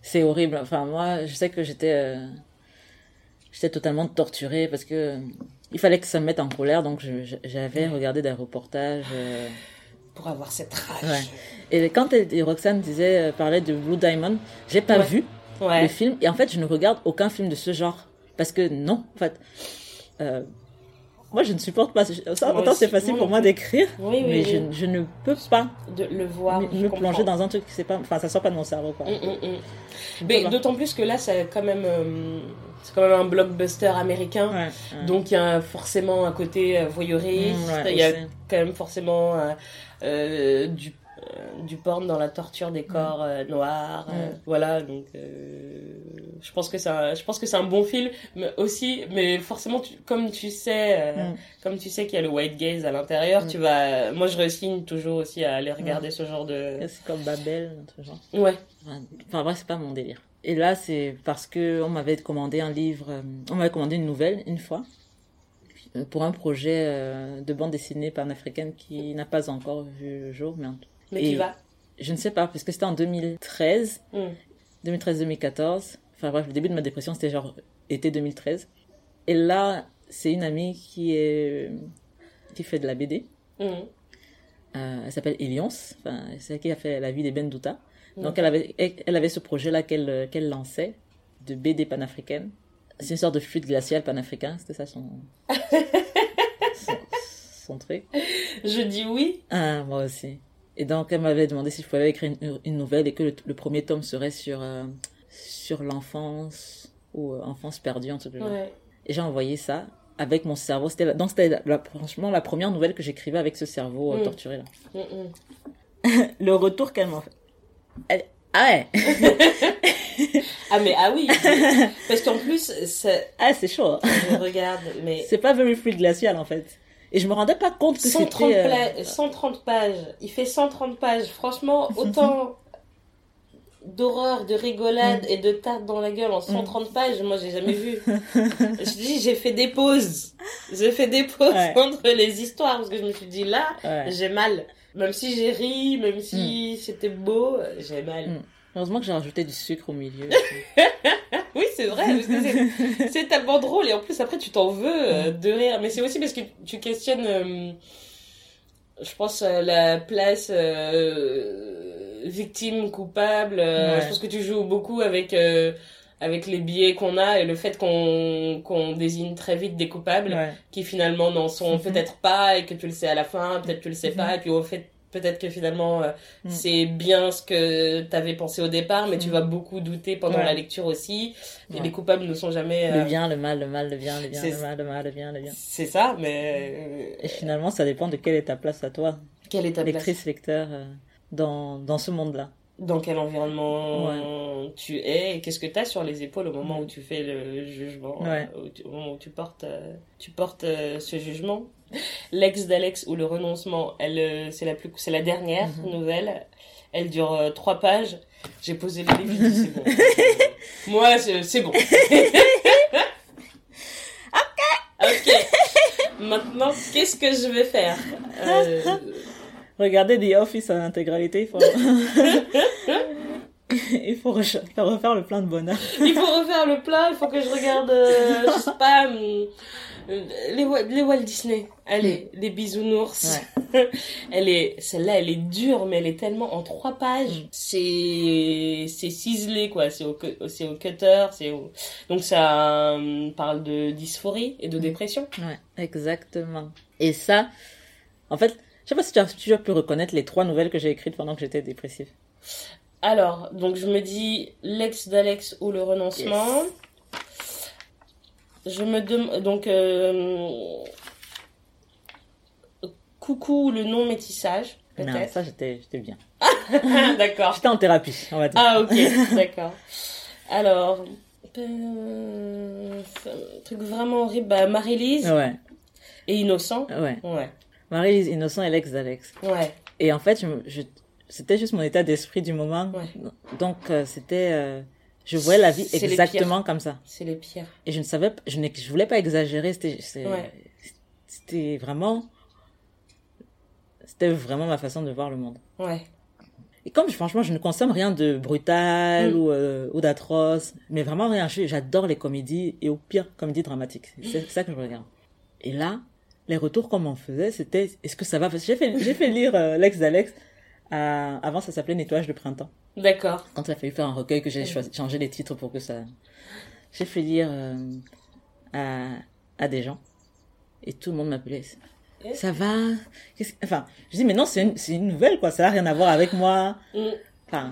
A: C'est horrible. Enfin, moi, je sais que j'étais. J'étais totalement torturée parce que. Il fallait que ça me mette en colère, donc j'avais regardé des reportages. euh,
B: Pour avoir cette rage.
A: Ouais. Et quand et Roxane disait, euh, parlait de Blue Diamond, j'ai pas
B: Ouais.
A: vu
B: Ouais.
A: le film. Et en fait, je ne regarde aucun film de ce genre. Parce que non, en fait. euh, moi, je ne supporte pas. Ça, autant c'est facile pour moi d'écrire,
B: Oui, oui,
A: mais
B: oui.
A: je, je ne peux pas
B: de le voir.
A: me, me plonger dans un truc qui c'est pas. Enfin, ça sort pas de mon cerveau, quoi.
B: Mm, mm, mm. Mais d'autant plus que là, c'est quand même, euh, c'est quand même un blockbuster américain.
A: Ouais, ouais.
B: Donc il y a forcément un côté euh, voyeuriste,
A: ouais,
B: il y a quand même forcément euh, du, du porn dans la torture des corps euh, noirs. euh,
A: Mm.
B: voilà, donc euh, je pense que c'est un, je pense que c'est un bon film, mais aussi, mais forcément tu- comme tu sais, euh,
A: Mm.
B: comme tu sais qu'il y a le white gaze à l'intérieur,
A: Mm.
B: tu vas, moi je résigne toujours aussi à aller regarder ce genre de,
A: C'est comme Babel, un truc genre.
B: ouais.
A: Enfin, bref, c'est pas mon délire. Et là, c'est parce que on m'avait commandé un livre, euh, on m'avait commandé une nouvelle une fois euh, pour un projet euh, de bande dessinée panafricaine qui n'a pas encore vu le jour, mais en-
B: Mais
A: Et-
B: tu vas.
A: je ne sais pas parce que c'était en 2013,
B: Mm.
A: 2013-2014. Enfin bref, le début de ma dépression c'était genre été 2013. Et là, c'est une amie qui est qui fait de la BD
B: Mm.
A: Euh, elle s'appelle Elions, enfin, c'est elle qui a fait la vie des Ben Douta. Donc elle avait, elle, avait ce projet-là qu'elle euh, qu'elle lançait de BD panafricaine. C'est une sorte de fluide glacial panafricain, c'était ça son, son, son truc.
B: Je dis oui.
A: Ah, moi aussi. Et donc, elle m'avait demandé si je pouvais écrire une, une nouvelle et que le, le premier tome serait sur, euh, sur l'enfance ou euh, enfance perdue, en tout cas.
B: Ouais.
A: Et j'ai envoyé ça avec mon cerveau. C'était la- donc, c'était la- franchement la première nouvelle que j'écrivais avec ce cerveau euh,
B: Mm.
A: torturé. Là.
B: Mm, mm.
A: Le retour qu'elle m'a fait. Elle- Ah ouais
B: Ah mais ah oui. Parce qu'en plus, ça,
A: Ah, c'est chaud. hein.
B: je regarde, mais
A: C'est pas very fluid glacial, en fait. Et je me rendais pas compte que
B: 130,
A: c'était... euh,
B: pla- 130 pages. Il fait 130 pages. Franchement, autant d'horreur, de rigolade et de tarte dans la gueule en 130 pages, moi j'ai jamais vu. je dis, j'ai fait des pauses. J'ai fait des pauses
A: Ouais.
B: entre les histoires parce que je me suis dit là,
A: ouais.
B: j'ai mal. Même si j'ai ri, même si c'était beau, j'ai mal.
A: Heureusement que j'ai rajouté du sucre au milieu.
B: Oui, c'est vrai. parce que c'est- tellement drôle et en plus après tu t'en veux euh, de rire. Mais c'est aussi parce que tu questionnes, euh, je pense, euh, la place victime, coupable.
A: Ouais.
B: Je pense que tu joues beaucoup avec avec les biais qu'on a et le fait qu'on qu'on désigne très vite des coupables
A: ouais.
B: qui finalement n'en sont
A: Mhm.
B: peut-être pas et que tu le sais à la fin, peut-être tu le sais pas et puis au fait peut-être que finalement euh,
A: Mhm.
B: c'est bien ce que t'avais pensé au départ mais tu
A: Mhm.
B: vas beaucoup douter pendant
A: Ouais.
B: la lecture aussi et
A: Ouais.
B: les coupables ne sont jamais
A: Le
B: euh,
A: bien, le mal, le mal, le bien, le bien, le mal, le mal, le bien, le bien.
B: c'est ça mais
A: Et finalement, ça dépend de quelle est ta place à toi,
B: euh, quelle est ta place?
A: Lectrice, lecteur, euh, dans, dans ce monde-là.
B: dans quel environnement tu es et qu'est-ce que tu as sur les épaules au moment où tu fais le jugement euh, où tu- où tu portes euh, tu portes euh, ce jugement? L'ex d'Alex ou le renoncement elle euh, c'est la plus c'est la dernière
A: Mhm.
B: nouvelle. Elle dure euh, trois pages. J'ai posé le livre c'est bon. Moi c'est bon. Ok. Maintenant qu'est-ce que je vais faire Euh,
A: Regardez The Office en intégralité, il faut, il faut refaire le plein de bonheur.
B: Il faut refaire le plat, il faut que je regarde, euh, je sais pas, les, Wa- les Walt Disney. Allez, les bisounours. elle est, celle-là, elle est dure, mais elle est tellement en trois pages.
A: Mm.
B: C'est, c'est ciselé, quoi. C'est au, c'est au cutter, c'est au... donc ça hum, parle de dysphorie et de
A: Mm.
B: dépression.
A: Ouais, exactement. Et ça, en fait, je sais pas si tu as, tu as pu reconnaître les trois nouvelles que j'ai écrites pendant que j'étais dépressive.
B: Alors, donc je me dis l'ex d'Alex ou le renoncement. Je me demande donc euh, coucou le non métissage
A: Non,
B: peut-être.
A: ça, j'étais, j'étais bien.
B: D'accord.
A: J'étais en thérapie, on va dire.
B: Ah ok, d'accord. Alors euh, un truc vraiment horrible, bah, Marie-Lise
A: Ouais,
B: et Innocent.
A: ouais.
B: Ouais,
A: Marie-Lise Innocent et l'ex d'Alex.
B: ouais.
A: Et en fait, je, me- je- c'était juste mon état d'esprit du moment.
B: Ouais.
A: Donc, euh, c'était, euh, je voyais la vie exactement comme ça.
B: C'est les pires.
A: Et je ne savais, pas- je, n'ai- je voulais pas exagérer. C'était,
B: Ouais.
A: vraiment, c'était vraiment ma façon de voir le monde.
B: Ouais.
A: Et comme franchement, je ne consomme rien de brutal
B: Mm.
A: ou, euh, ou d'atroce, mais vraiment rien. J'adore les comédies et au pire, comédies dramatiques. C'est ça que je regarde. Et là, les retours qu'on m'en faisait, c'était est-ce que ça va? Parce que J'ai fait, j'ai fait lire euh, l'ex d'Alex. Avant, ça s'appelait Nettoyage de printemps.
B: D'accord.
A: Quand il a fallu faire un recueil, que j'ai changé les titres pour que ça. J'ai fait lire euh, à, à des gens. Et tout le monde m'appelait. Ça va? Enfin, je dis, mais non, c'est une, c'est une nouvelle, quoi. Ça n'a rien à voir avec moi.
B: Mm.
A: Enfin,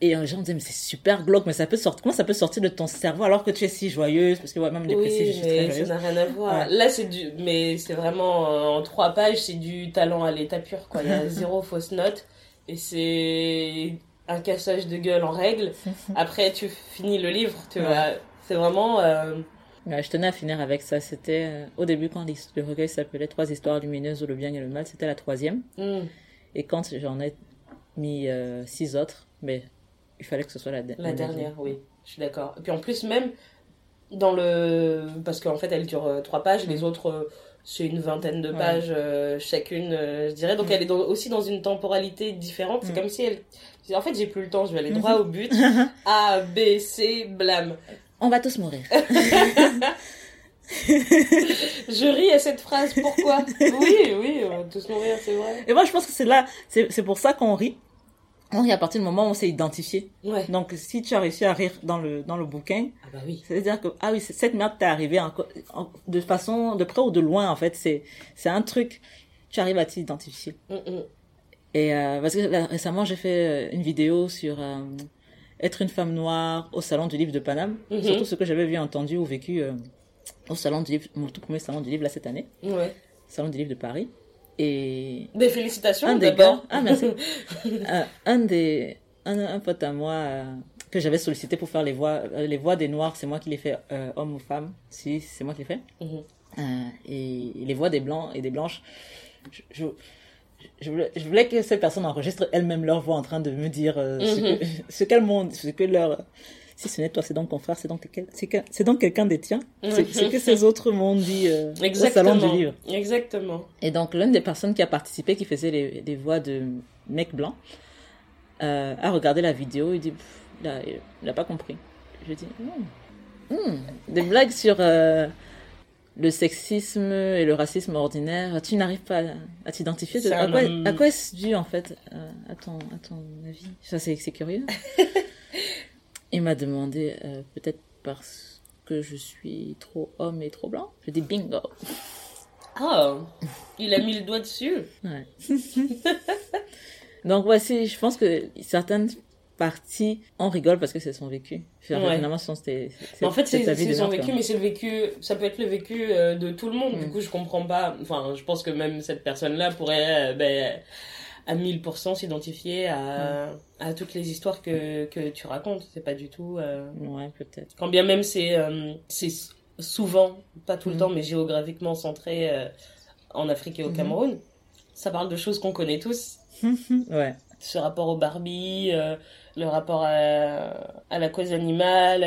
A: et les gens me disaient, mais c'est super glauque, mais ça peut sortir, comment ça peut sortir de ton cerveau alors que tu es si joyeuse? Parce que, ouais, même dépressive, je
B: Oui,
A: suis très
B: mais ça
A: joyeuse.
B: n'a rien à voir.
A: Ouais.
B: Là, c'est du, mais c'est vraiment euh, en trois pages, c'est du talent à l'état pur, quoi. Il y a zéro fausse note et c'est un cassage de gueule en règle. Après, tu finis le livre, tu
A: Ouais.
B: vois. C'est vraiment. euh,
A: Ouais, je tenais à finir avec ça. C'était, euh, au début, quand le recueil s'appelait Trois histoires lumineuses où le bien et le mal, c'était la troisième.
B: hmm,
A: Et quand j'en ai mis euh, six autres, mais il fallait que ce soit la, de-
B: la dernière, oui. Je suis d'accord. Et puis en plus, même dans le. Parce qu'en fait, elle dure euh, trois pages, les autres. euh, c'est une vingtaine de pages chacune, je dirais. Donc elle est dans- aussi dans une temporalité différente. C'est
A: Mm.
B: comme si elle. En fait, j'ai plus le temps, je vais aller droit au but. A, B, C, blâme.
A: On va tous mourir.
B: Je ris à cette phrase, pourquoi? Oui, oui, on va tous mourir, c'est vrai.
A: Et moi, je pense que c'est là, c'est pour ça qu'on rit. On rit à partir du moment où on s'est identifié.
B: Ouais.
A: Donc, si tu as réussi à rire dans le, dans le bouquin,
B: Ah bah oui.
A: ça veut dire que, ah oui, cette merde t'est arrivée en- en- de façon, de près ou de loin, en fait. C'est, un truc, tu arrives à t'identifier.
B: Mm, mm.
A: Et euh, parce que là, récemment, j'ai fait euh, une vidéo sur euh, être une femme noire au salon du livre de Paname.
B: Mhm.
A: Surtout ce que j'avais vu, entendu ou vécu euh, au salon du livre, mon tout premier salon du livre là cette année,
B: Ouais.
A: salon du livre de Paris. Et
B: Des félicitations
A: un des gars, ah merci, Euh, un des, un, un pote à moi euh, que j'avais sollicité pour faire les voix, euh, les voix des noirs, c'est moi qui les fais, homme ou femme, si c'est moi qui les fais.
B: Mhm.
A: Et les voix des blancs et des blanches, je, je, je voulais, je voulais que ces personnes enregistrent elles-mêmes leur voix en train de me dire euh, ce
B: Mhm.
A: ce qu'elles m'ont, ce que leur, si ce n'est toi, c'est donc ton frère, c'est donc quel- c'est que- c'est donc quelqu'un des tiens. C'est ce que ces autres m'ont dit euh, au
B: Exactement.
A: salon du livre.
B: Exactement.
A: Et donc, l'une des personnes qui a participé, qui faisait les, les voix de mecs blancs, euh, a regardé la vidéo et dit, il a, il a pas compris. Je dis. Hmm. des blagues sur euh, le sexisme et le racisme ordinaire, tu n'arrives pas à, t'identifier. À quoi, à quoi est-ce dû, en fait, euh, à, ton, à ton avis? Ça, c'est curieux. il m'a demandé, euh, peut-être parce que je suis trop homme et trop blanc. Je dis, bingo.
B: Ah, il a mis le doigt dessus.
A: Ouais. Donc voici, je pense que certaines parties, on rigole parce que c'est son vécu.
B: Ouais.
A: finalement, ce sont tes-
B: Mais en fait, c'est c'est son vécu,
A: quoi.
B: mais c'est le vécu, ça peut être le vécu euh, de tout le monde. Du
A: Mm.
B: coup, je comprends pas. Enfin, je pense que même cette personne-là pourrait, euh, ben, à 1000% s'identifier à, à toutes les histoires que, que tu racontes. C'est pas du tout. euh,
A: Ouais, peut-être.
B: Quand bien même c'est euh, souvent, pas tout le
A: Mm.
B: temps, mais géographiquement centré euh, en Afrique et au
A: Mhm.
B: Cameroun, ça parle de choses qu'on connaît tous.
A: ouais.
B: Ce rapport au Barbie, euh, le rapport à, à la cause animale,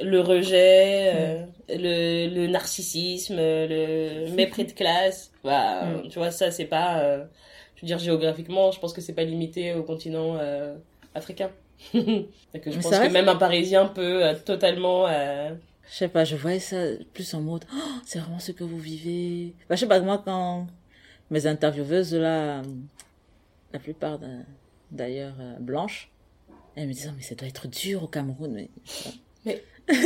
B: le rejet, euh, le, le narcissisme, le mépris de classe. Bah,
A: Mm.
B: Tu vois, ça, c'est pas. Je veux dire, géographiquement, je pense que c'est pas limité au continent euh, africain. Que je
A: Mais
B: pense que même un Parisien peut euh, totalement. euh,
A: Je sais pas, je voyais ça plus en mode, Oh, c'est vraiment ce que vous vivez. Bah, je sais pas, moi, quand mes intervieweuses, là, euh, la plupart d'ailleurs blanches, elles me disent, Oh, mais ça doit être dur au Cameroun. Mais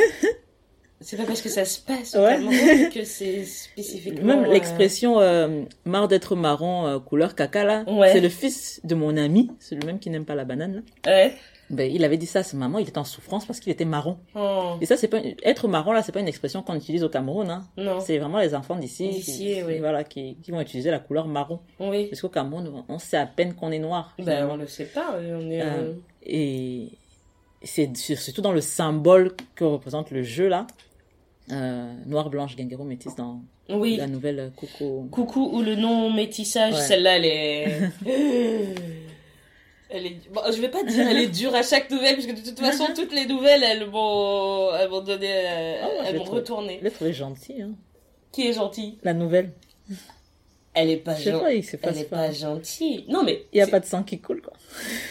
B: C'est pas parce que ça se passe au
A: Ouais.
B: Cameroun que c'est spécifiquement.
A: Même
B: euh,
A: l'expression euh, marre d'être marron euh, couleur caca là,
B: Ouais.
A: c'est le fils de mon ami, c'est le même qui n'aime pas la banane là.
B: Ouais.
A: Ben, il avait dit ça à sa maman, il était en souffrance parce qu'il était marron.
B: Oh,
A: Et ça c'est pas être marron là, c'est pas une expression qu'on utilise au Cameroun hein.
B: non.
A: C'est vraiment les enfants d'ici qui,
B: oui.
A: voilà qui, qui vont utiliser la couleur marron
B: Oui.
A: parce qu'au Cameroun on sait à peine qu'on est noir.
B: Ben, on le sait pas. On est.
A: Euh,
B: euh,
A: Et c'est sur- surtout dans le symbole que représente le jeu là. Euh, noir, blanche, guinguero, métis dans
B: Oui.
A: la nouvelle euh, Coco.
B: Coucou ou le non métissage,
A: Ouais.
B: celle-là, elle est. elle est. Bon, je vais pas dire elle est dure à chaque nouvelle, parce que de toute façon, toutes les nouvelles, elles m'ont, elles m'ont donné, euh,
A: Ah,
B: elles
A: trouvé-
B: retourné.
A: Je l'ai trouvé gentil, hein.
B: Qui est gentil?
A: La nouvelle.
B: Elle est pas gentille.
A: pas,
B: Elle est
A: pas.
B: pas gentille. Non, mais.
A: Il y a pas de sang qui coule, quoi.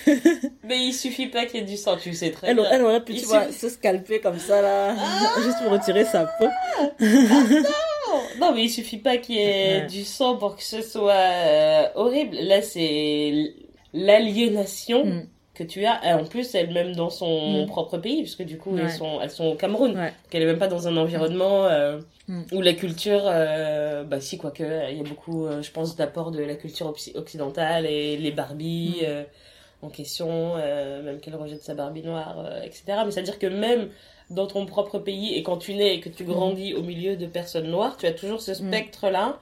B: Mais il suffit pas qu'il y ait du sang, tu sais très
A: Elle,
B: bien.
A: elle aurait pu,
B: Il
A: tu vois,
B: suffit-
A: se scalper comme ça, là, juste pour retirer sa peau.
B: Non, mais il suffit pas qu'il y ait du sang pour que ce soit euh, horrible. Là, c'est l'aliénation
A: Mm.
B: que tu as. Et en plus, elle-même dans son
A: Mm.
B: propre pays, puisque du coup,
A: Ouais.
B: elles, sont, elles sont au Cameroun.
A: Ouais.
B: Qu'elle est même pas dans un environnement euh,
A: Mm.
B: où la culture, euh, bah si, quoique, il y a beaucoup, je pense, d'apports de la culture occ- occidentale et les Barbies en question, euh, même qu'elle rejette sa Barbie noire, euh, etc. Mais c'est-à-dire que même dans ton propre pays et quand tu nais et que tu grandis au milieu de personnes noires, tu as toujours ce
A: Mm.
B: spectre-là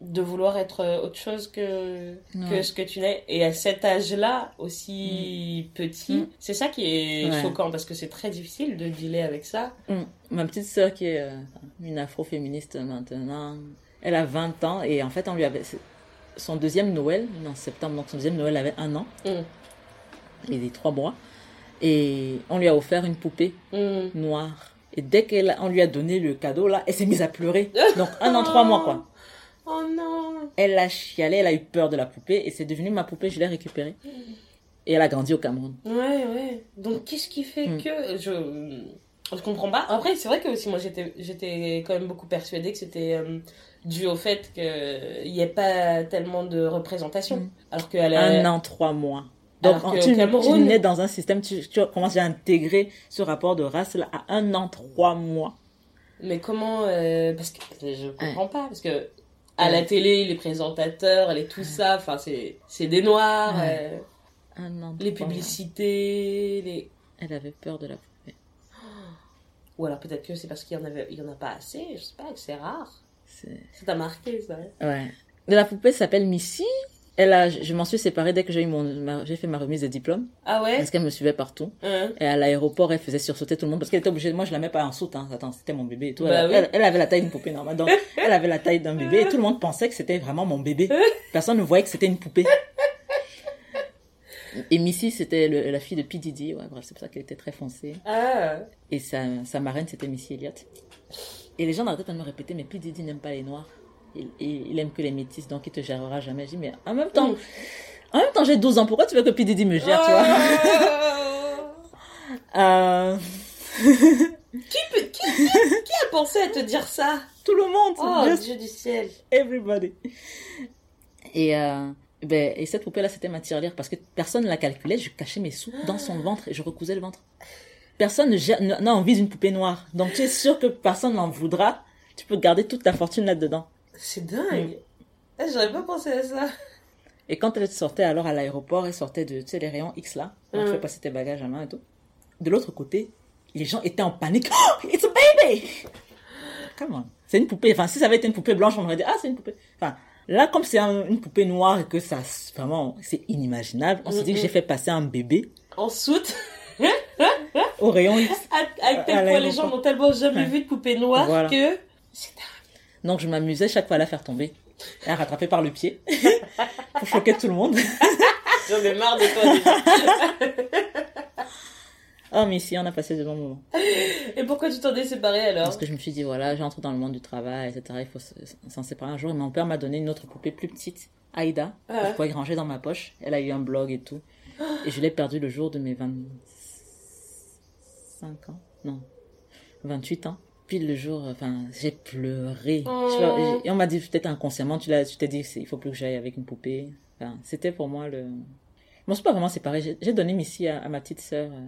B: de vouloir être euh, autre chose que, que ce que tu nais. Et à cet âge-là, aussi petit,
A: Mm.
B: c'est ça qui est
A: Ouais.
B: choquant parce que c'est très difficile de dealer avec ça.
A: Ma petite sœur qui est euh, une afroféministe maintenant, elle a 20 ans et en fait on lui avait son deuxième Noël, en septembre, donc son deuxième Noël avait un an Des trois mois et on lui a offert une poupée
B: Mm.
A: noire. Et dès qu'elle on lui a donné le cadeau là, elle s'est mise à pleurer. Donc un an, trois mois quoi.
B: Oh non
A: Elle a chialé, elle a eu peur de la poupée et c'est devenu ma poupée, je l'ai récupérée. Et elle a grandi au Cameroun.
B: Ouais, ouais. Donc, qu'est-ce qui fait
A: Mm.
B: que. Je... Je comprends pas? Après, c'est vrai que aussi, moi, j'étais, j'étais quand même beaucoup persuadée que c'était euh, dû au fait qu'il n'y ait pas tellement de représentation.
A: Mm.
B: Alors qu'elle a...
A: Un an, trois mois. Donc,
B: que
A: tu,
B: Cameroun-
A: tu nais dans un système, tu, tu commences à intégrer ce rapport de race là à un an, trois mois.
B: Mais comment euh, Parce que je comprends pas. Parce que à la télé, les présentateurs, les tout ça, enfin, c'est, des noirs. Euh,
A: Un an,
B: les
A: mois.
B: publicités, les...
A: Elle avait peur de la poupée.
B: Ou alors peut-être que c'est parce qu'il y en avait, il y en a pas assez, je sais pas, que c'est rare.
A: C'est-
B: Ça t'a marqué, ça
A: Ouais. De la poupée s'appelle Missy? Elle a, je m'en suis séparée dès que j'ai eu mon, j'ai fait ma remise de diplôme.
B: Ah ouais?
A: Parce qu'elle me suivait partout.
B: Hein
A: Et à l'aéroport, elle faisait sursauter tout le monde parce qu'elle était obligée. Moi, je la mets pas en soute, hein. Attends, c'était mon bébé et tout.
B: Bah
A: elle,
B: oui.
A: elle- elle avait la taille d'une poupée normale. Donc, elle avait la taille d'un bébé et tout le monde pensait que c'était vraiment mon bébé. Personne ne voyait que c'était une poupée. Et Missy, c'était la fille de P. Diddy. Ouais, bref, c'est pour ça qu'elle était très foncée.
B: Ah
A: Et sa, sa marraine, c'était Missy Elliott. Et les gens n'arrêtaient pas de me répéter, mais P. Diddy n'aime pas les noirs. Il, il, aime que les métis, donc il te gérera jamais. Je dis, mais en même temps, en même temps, j'ai 12 ans. Pourquoi tu veux que P. Diddy me gère, tu vois? Euh,
B: qui, peut- qui, qui, qui a pensé à te dire ça?
A: Tout le monde,
B: Oh,
A: just
B: Dieu du ciel.
A: everybody. Et, euh, ben, et cette poupée-là, c'était ma tirelire parce que personne ne la calculait. Je cachais mes sous dans son ventre et je recousais le ventre. Personne n'a envie d'une poupée noire. Donc tu es sûr que personne n'en voudra. Tu peux garder toute ta fortune là-dedans.
B: C'est dingue. Ah, J'aurais pas pensé à ça.
A: Et quand elle sortait alors à l'aéroport, elle sortait de, tu sais, les rayons X là.
B: Mm.
A: fait passer tes bagages à main et tout. De l'autre côté, les gens étaient en panique. Oh, it's a baby! Come on. C'est une poupée. Enfin, si ça avait été une poupée blanche, on aurait dit, ah, c'est une poupée. Enfin, là, comme c'est un- une poupée noire et que ça, vraiment, c'est inimaginable, on s'est dit que
B: Mm,
A: j'ai fait passer un bébé
B: En soute,
A: au rayon X.
B: à, à tel point les gens n'ont tellement jamais
A: Ouais.
B: vu de poupée noire
A: Voilà.
B: que... C'est dingue.
A: Donc, je m'amusais chaque fois à la faire tomber. À rattraper par le pied. pour choquer tout le monde.
B: J'en ai marre de toi déjà.
A: Oh, mais ici, on a passé de bons moments.
B: Et pourquoi tu t'en es séparé alors
A: Parce que je me suis dit, voilà, j'entre dans le monde du travail, etc. Il faut se- s'en séparer un jour. Et mon père m'a donné une autre poupée plus petite, Aïda, que
B: Ah.
A: je pouvais ranger dans ma poche. Elle a eu un blog et tout. Et je l'ai perdue le jour de mes 25 ans. Non, 28 ans. Puis le jour, enfin, j'ai pleuré.
B: Oh.
A: Et on m'a dit, peut-être inconsciemment, tu l'as, tu t'es dit, il faut plus que j'aille avec une poupée. Enfin, c'était pour moi le... Je m'en suis pas vraiment séparée. J'ai j'ai donné Missy à, à ma petite sœur, euh,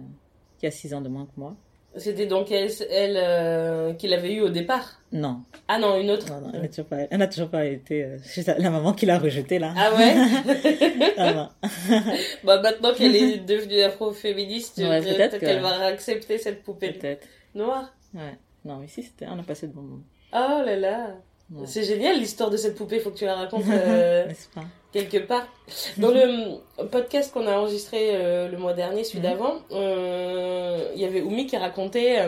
A: qui a 6 ans de moins que moi.
B: C'était donc elle, elle euh, qui l'avait eu au départ?
A: Non,
B: Ah non, une autre
A: Non, non, elle n'a toujours pas, elle n'a toujours pas été euh, la, maman qui l'a rejetée là.
B: Ah ouais?
A: Ah, non.
B: Bah maintenant qu'elle est devenue afro-féministe,
A: Ouais,
B: peut-être
A: peut-être que-
B: qu'elle va accepter cette poupée
A: Peut-être.
B: noire.
A: Ouais. Non, si, c'était, on a passé de bons moments.
B: Oh là là
A: Ouais.
B: C'est génial l'histoire de cette poupée, faut que tu la racontes euh,
A: pas?
B: quelque part. Dans le euh, podcast qu'on a enregistré euh, le mois dernier, celui
A: Mhm.
B: d'avant, euh, il y avait Oumi qui racontait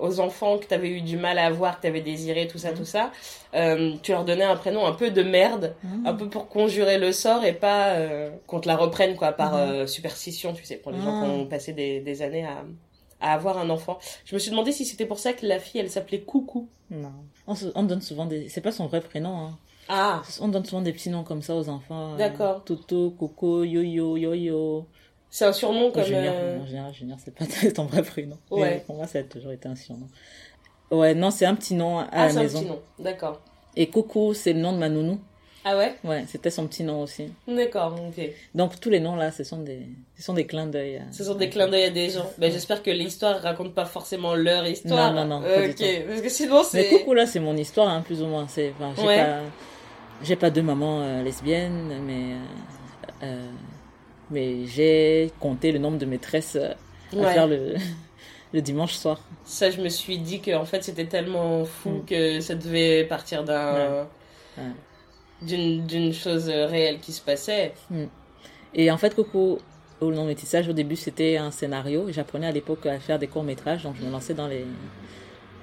B: aux enfants que tu avais eu du mal à avoir, que tu avais désiré, tout ça,
A: Mhm.
B: tout ça. Euh, tu leur donnais un prénom un peu de merde,
A: Mhm.
B: un peu pour conjurer le sort et pas euh, qu'on te la reprenne quoi, par euh, superstition, tu sais, pour les gens qui
A: Ah.
B: ont passé des, des années à, à avoir un enfant. Je me suis demandé si c'était pour ça que la fille, elle s'appelait Coucou.
A: Non. On, se- on donne souvent des. C'est pas son vrai prénom. Hein.
B: Ah
A: On donne souvent des petits noms comme ça aux enfants. euh,
B: D'accord.
A: Toto, Coco, Yo-Yo, Yo-Yo.
B: C'est un surnom comme...
A: Junior,
B: euh,
A: non, Junior, Junior, c'est pas ton vrai prénom.
B: Ouais.
A: Mais pour moi, ça a toujours été un surnom. Ouais, non, c'est un petit nom à
B: Ah,
A: la
B: c'est un
A: maison.
B: petit nom, d'accord.
A: Et Coco, c'est le nom de ma nounou.
B: Ah ouais
A: Ouais, c'était son petit nom aussi.
B: D'accord, ok.
A: Donc tous les noms là, ce sont des, ce sont des clins d'œil. à-
B: Ce sont des clins d'œil à des gens. Ben, j'espère que l'histoire raconte pas forcément leur histoire.
A: Non, non, non,
B: Ok, parce que sinon
A: Mais
B: c'est...
A: coucou là, c'est mon histoire, hein, plus ou moins. Enfin, j'ai
B: Ouais.
A: pas, j'ai pas deux mamans euh, lesbiennes, mais, euh, euh, mais j'ai compté le nombre de maîtresses à
B: Ouais.
A: faire le, le dimanche soir.
B: Ça, je me suis dit que en fait c'était tellement fou
A: Mm.
B: que ça devait partir d'un...
A: Ouais.
B: D'une, d'une chose réelle qui se passait.
A: Et en fait, Coco, au non métissage, au début, c'était un scénario. J'apprenais à l'époque à faire des courts métrages, donc je me lançais dans les,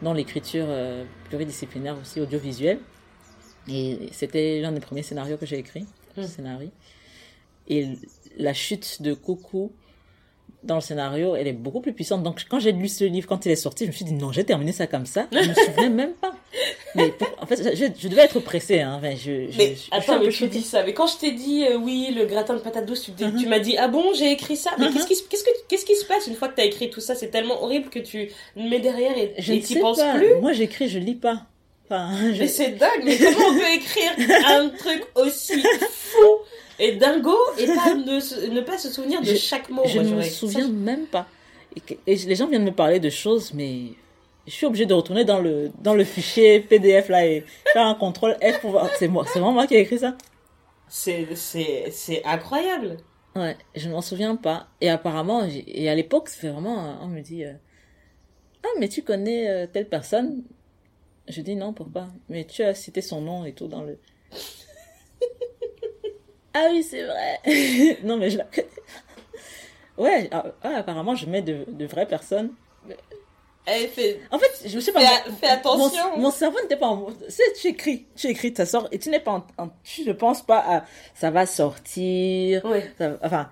A: dans l'écriture euh, pluridisciplinaire aussi audiovisuelle. Et c'était l'un des premiers scénarios que j'ai écrit,
B: Mm.
A: scénario. Et la chute de Coco dans le scénario, elle est beaucoup plus puissante. Donc quand j'ai lu ce livre, quand il est sorti, je me suis dit non, j'ai terminé ça comme ça. Je me souvenais même pas. Mais pour- en fait, je, je devais être pressée. Hein. Enfin, je, je,
B: Mais attends, mais tu dis ça. Mais quand je t'ai dit euh, oui, le gratin de patates douces, tu, t'es-
A: Mhm.
B: tu m'as dit ah bon, j'ai écrit ça? Mais
A: Mhm.
B: qu'est-ce qui, se- qu'est-ce que, qu'est-ce qui se passe une fois que t'as écrit tout ça? C'est tellement horrible que tu mets derrière et
A: Je
B: t'y
A: sais
B: penses
A: pas.
B: plus?
A: Moi, j'écris, je lis pas. Enfin, je-
B: Mais c'est dingue. Mais comment on peut écrire un truc aussi fou et dingo et pas ne, pas se souvenir de
A: Je-
B: chaque mot
A: je ne me souviens
B: ça,
A: même pas. Et, les gens viennent me parler de choses, mais je suis obligée de retourner dans le, dans le fichier PDF là et faire un contrôle F pour voir. C'est moi, c'est vraiment moi qui ai écrit ça.
B: c'est, c'est, c'est incroyable.
A: Ouais, je ne m'en souviens pas. Et apparemment, et à l'époque, c'est vraiment, on me dit, euh, ah, mais tu connais euh, telle personne? Je dis non, pourquoi? Mais tu as cité son nom et tout dans le... ah oui, c'est vrai. non, mais je la connais. Ouais, ah, ah, apparemment, je mets de, de vraies personnes.
B: Elle fait.
A: En fait, je me suis pas...
B: Fais, fais attention.
A: Mon, mon cerveau n'était pas en. Tu sais, tu écris, tu écris, ça sort, et tu n'es pas en, en- tu ne penses pas à ça va sortir, ça- enfin,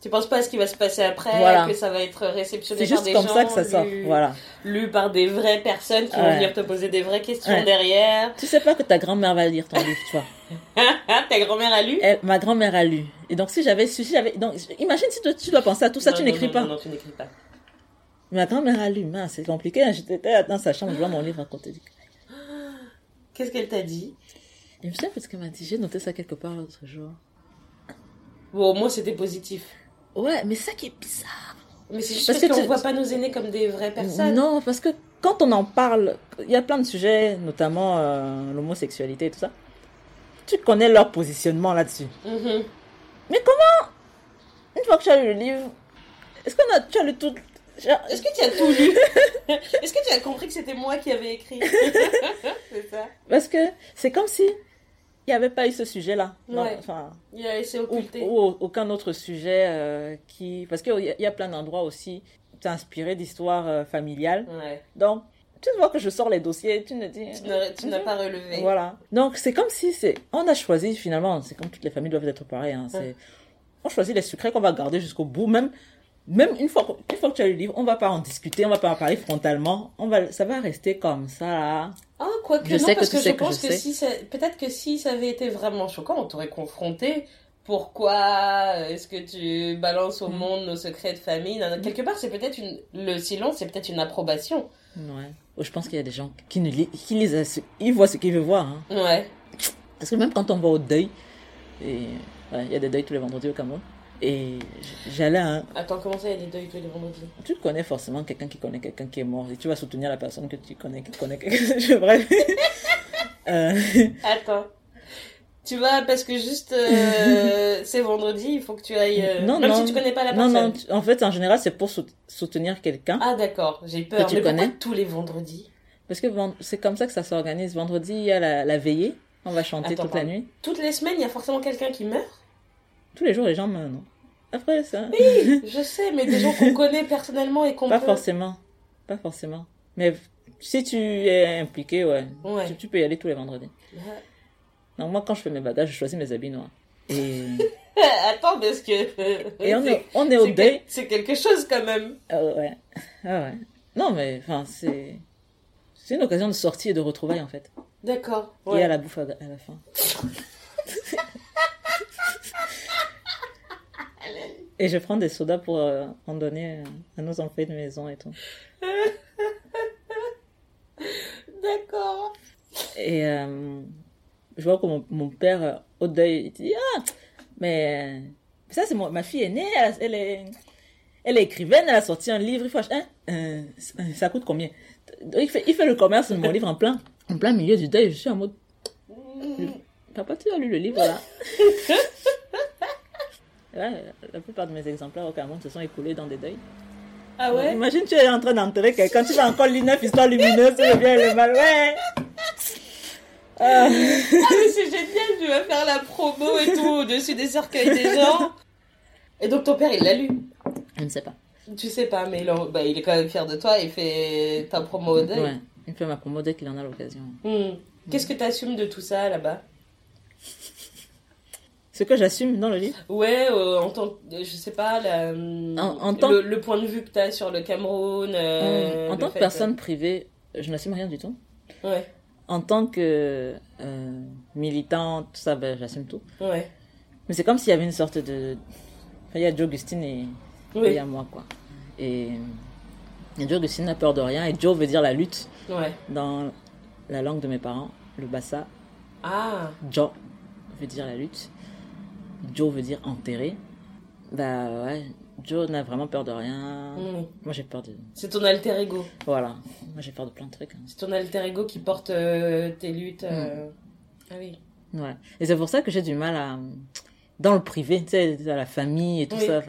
B: Tu penses pas à ce qui va se passer après,
A: Voilà.
B: que ça va être réceptionné
A: c'est
B: par
A: juste
B: des
A: comme
B: gens,
A: ça que ça sort,
B: lu,
A: voilà.
B: lu par des vraies personnes qui vont venir te poser des vraies questions
A: Ouais.
B: derrière.
A: Tu sais pas que ta grand-mère va lire ton livre, tu vois.
B: Ta grand-mère a lu?
A: Elle- ma grand-mère a lu. Et donc, si j'avais su, si j'avais, donc, imagine si tu dois penser à tout ça,
B: Non,
A: tu n'écris pas.
B: Non, non, tu n'écris pas.
A: Ma grand-mère a lu, mince, c'est compliqué, hein. J'étais dans sa chambre, je vois mon livre à côté du
B: Qu'est-ce qu'elle t'a dit?
A: Et je sais pas ce qu'elle m'a dit, j'ai noté ça quelque part l'autre jour.
B: Bon, au moins c'était positif.
A: Ouais, mais ça qui est bizarre.
B: Mais c'est juste
A: Parce
B: parce,
A: que
B: qu'on
A: tu-
B: voit pas nos aînés comme des vraies personnes.
A: Non, parce que quand on en parle, il y a plein de sujets, notamment euh, l'homosexualité et tout ça. Tu connais leur positionnement là-dessus.
B: Mhm.
A: Mais comment Une fois que tu as lu le livre, est-ce qu'on a, tu as lu tout
B: Est-ce que tu as tout lu? Est-ce que tu as compris que c'était moi qui avais écrit? C'est ça.
A: Parce que c'est comme si il n'y avait pas eu ce sujet-là.
B: Ouais.
A: Enfin,
B: Il a laissé
A: ou,
B: occulter.
A: ou aucun autre sujet euh, qui... Parce qu'il y, y a plein d'endroits aussi, t'es inspiré d'histoires euh, familiales.
B: Ouais.
A: Donc, tu vois que je sors les dossiers, tu me dis...
B: Tu n'as- pas relevé.
A: Voilà. Donc, c'est comme si c'est... On a choisi, finalement, c'est comme toutes les familles doivent être pareilles. Hein.
B: Ouais.
A: On choisit les secrets qu'on va garder jusqu'au bout. Même, même une, fois, que- une fois que tu as le livre, on va pas en discuter, on va pas en parler frontalement. On va, ça va rester comme ça, là.
B: Ah, quoique
A: Je
B: non,
A: sais que
B: parce que, je
A: que
B: pense
A: je
B: que si ça... peut-être que si ça avait été vraiment choquant, on t'aurait confronté. Pourquoi est-ce que tu balances au
A: Mm.
B: monde nos secrets de famille? Non, non, Quelque part, c'est peut-être une... le silence, c'est peut-être une approbation.
A: Ouais. Je pense qu'il y a des gens qui ne qui ce- ils voient ce qu'ils veulent voir. Hein.
B: Ouais.
A: Parce que même quand on va au deuil, et ouais, il y a des deuils tous les vendredis au Cameroun, et j'allais un,
B: Attends, comment ça, il y a des deuils tous les vendredis?
A: Tu connais forcément quelqu'un qui connaît quelqu'un qui est mort, et tu vas soutenir la personne que tu connais, qui connaît quelqu'un, bref. Euh,
B: Attends. Tu vas, parce que juste euh, c'est vendredi, il faut que tu ailles. euh,
A: Non,
B: même
A: non.
B: si tu connais pas la
A: non,
B: personne.
A: non, tu- en fait, en général, c'est pour sou- soutenir quelqu'un,
B: Ah, d'accord, j'ai peur.
A: Que tu
B: Mais
A: connais
B: tous les vendredis?
A: Parce que c'est comme ça que ça s'organise. Vendredi, il y a la, la veillée, on va chanter
B: Attends,
A: toute la nuit.
B: Toutes les semaines, il y a forcément quelqu'un qui meurt?
A: Tous les jours, les gens non Après, ça...
B: Je sais, mais des gens qu'on connaît personnellement et qu'on
A: Pas
B: peut...
A: forcément. Pas forcément. Mais si tu es impliqué, ouais,
B: Ouais.
A: tu, tu peux y aller tous les vendredis. Donc moi, quand je fais mes bagages, je choisis mes habits noirs. Et,
B: Attends, parce que...
A: et on, est, on est au deuil.
B: C'est quelque chose quand même.
A: Ah ouais. Ah ouais. Non, mais enfin, c'est... C'est une occasion de sortir et de retrouvailles, en fait.
B: D'accord.
A: Et
B: Ouais.
A: à la bouffe à, à la fin. Et je prends des sodas pour euh, en donner euh, à nos enfants de maison et tout.
B: D'accord.
A: Et euh, je vois que mon, mon père, au deuil, il dit Ah, mais ça, c'est ma fille aînée, elle, elle est, elle est écrivaine, elle a sorti un livre, il faut acheter. Hein, ça coûte combien? Il fait, il fait le commerce de mon livre en plein, en plein milieu du deuil. Je suis en mode Papa, tu as lu le livre là? Ouais, La plupart de mes exemplaires au Cameroun se sont écoulés dans des deuils.
B: Ah ouais?
A: Imagine, tu es en train d'enterrer quelqu'un, tu vas encore lire neuf histoires lumineuses le bien et le mal. Ouais Ah.
B: Mais c'est génial, tu vas faire la promo et tout au-dessus des cercueils des gens. Et donc ton père, il l'a lu?
A: Je ne sais pas.
B: Tu sais pas, mais il, en- bah, il est quand même fier de toi, il fait ta promo au deuil.
A: Ouais, il fait ma promo dès qu'il en a l'occasion.
B: Hmm. Qu'est-ce que tu assumes de tout ça là-bas?
A: Ce que j'assume dans le livre,
B: Ouais, euh, en tant que, je sais pas, la,
A: En- en tant-
B: le, le point de vue que tu as sur le Cameroun. euh,
A: en
B: le
A: tant que personne privée, je n'assume rien du tout.
B: Ouais.
A: en tant que euh, militant, tout ça, ben, j'assume tout.
B: Ouais.
A: Mais c'est comme s'il y avait une sorte de. Enfin, il y a Joe Augustine et et il y a moi, quoi. Et, et Joe Augustine n'a peur de rien. Et Joe veut dire la lutte
B: Ouais.
A: dans la langue de mes parents, le bassa.
B: Ah.
A: Joe veut dire la lutte. Joe veut dire enterrer. Bah ouais, Joe n'a vraiment peur de rien.
B: Mm.
A: Moi j'ai peur de.
B: C'est ton alter ego.
A: Voilà. Moi j'ai peur de plein de trucs. hein.
B: C'est ton alter ego qui porte euh, tes luttes. euh. Ah oui.
A: Ouais. Et c'est pour ça que j'ai du mal à. Dans le privé, tu sais, à la famille et tout
B: Oui.
A: ça.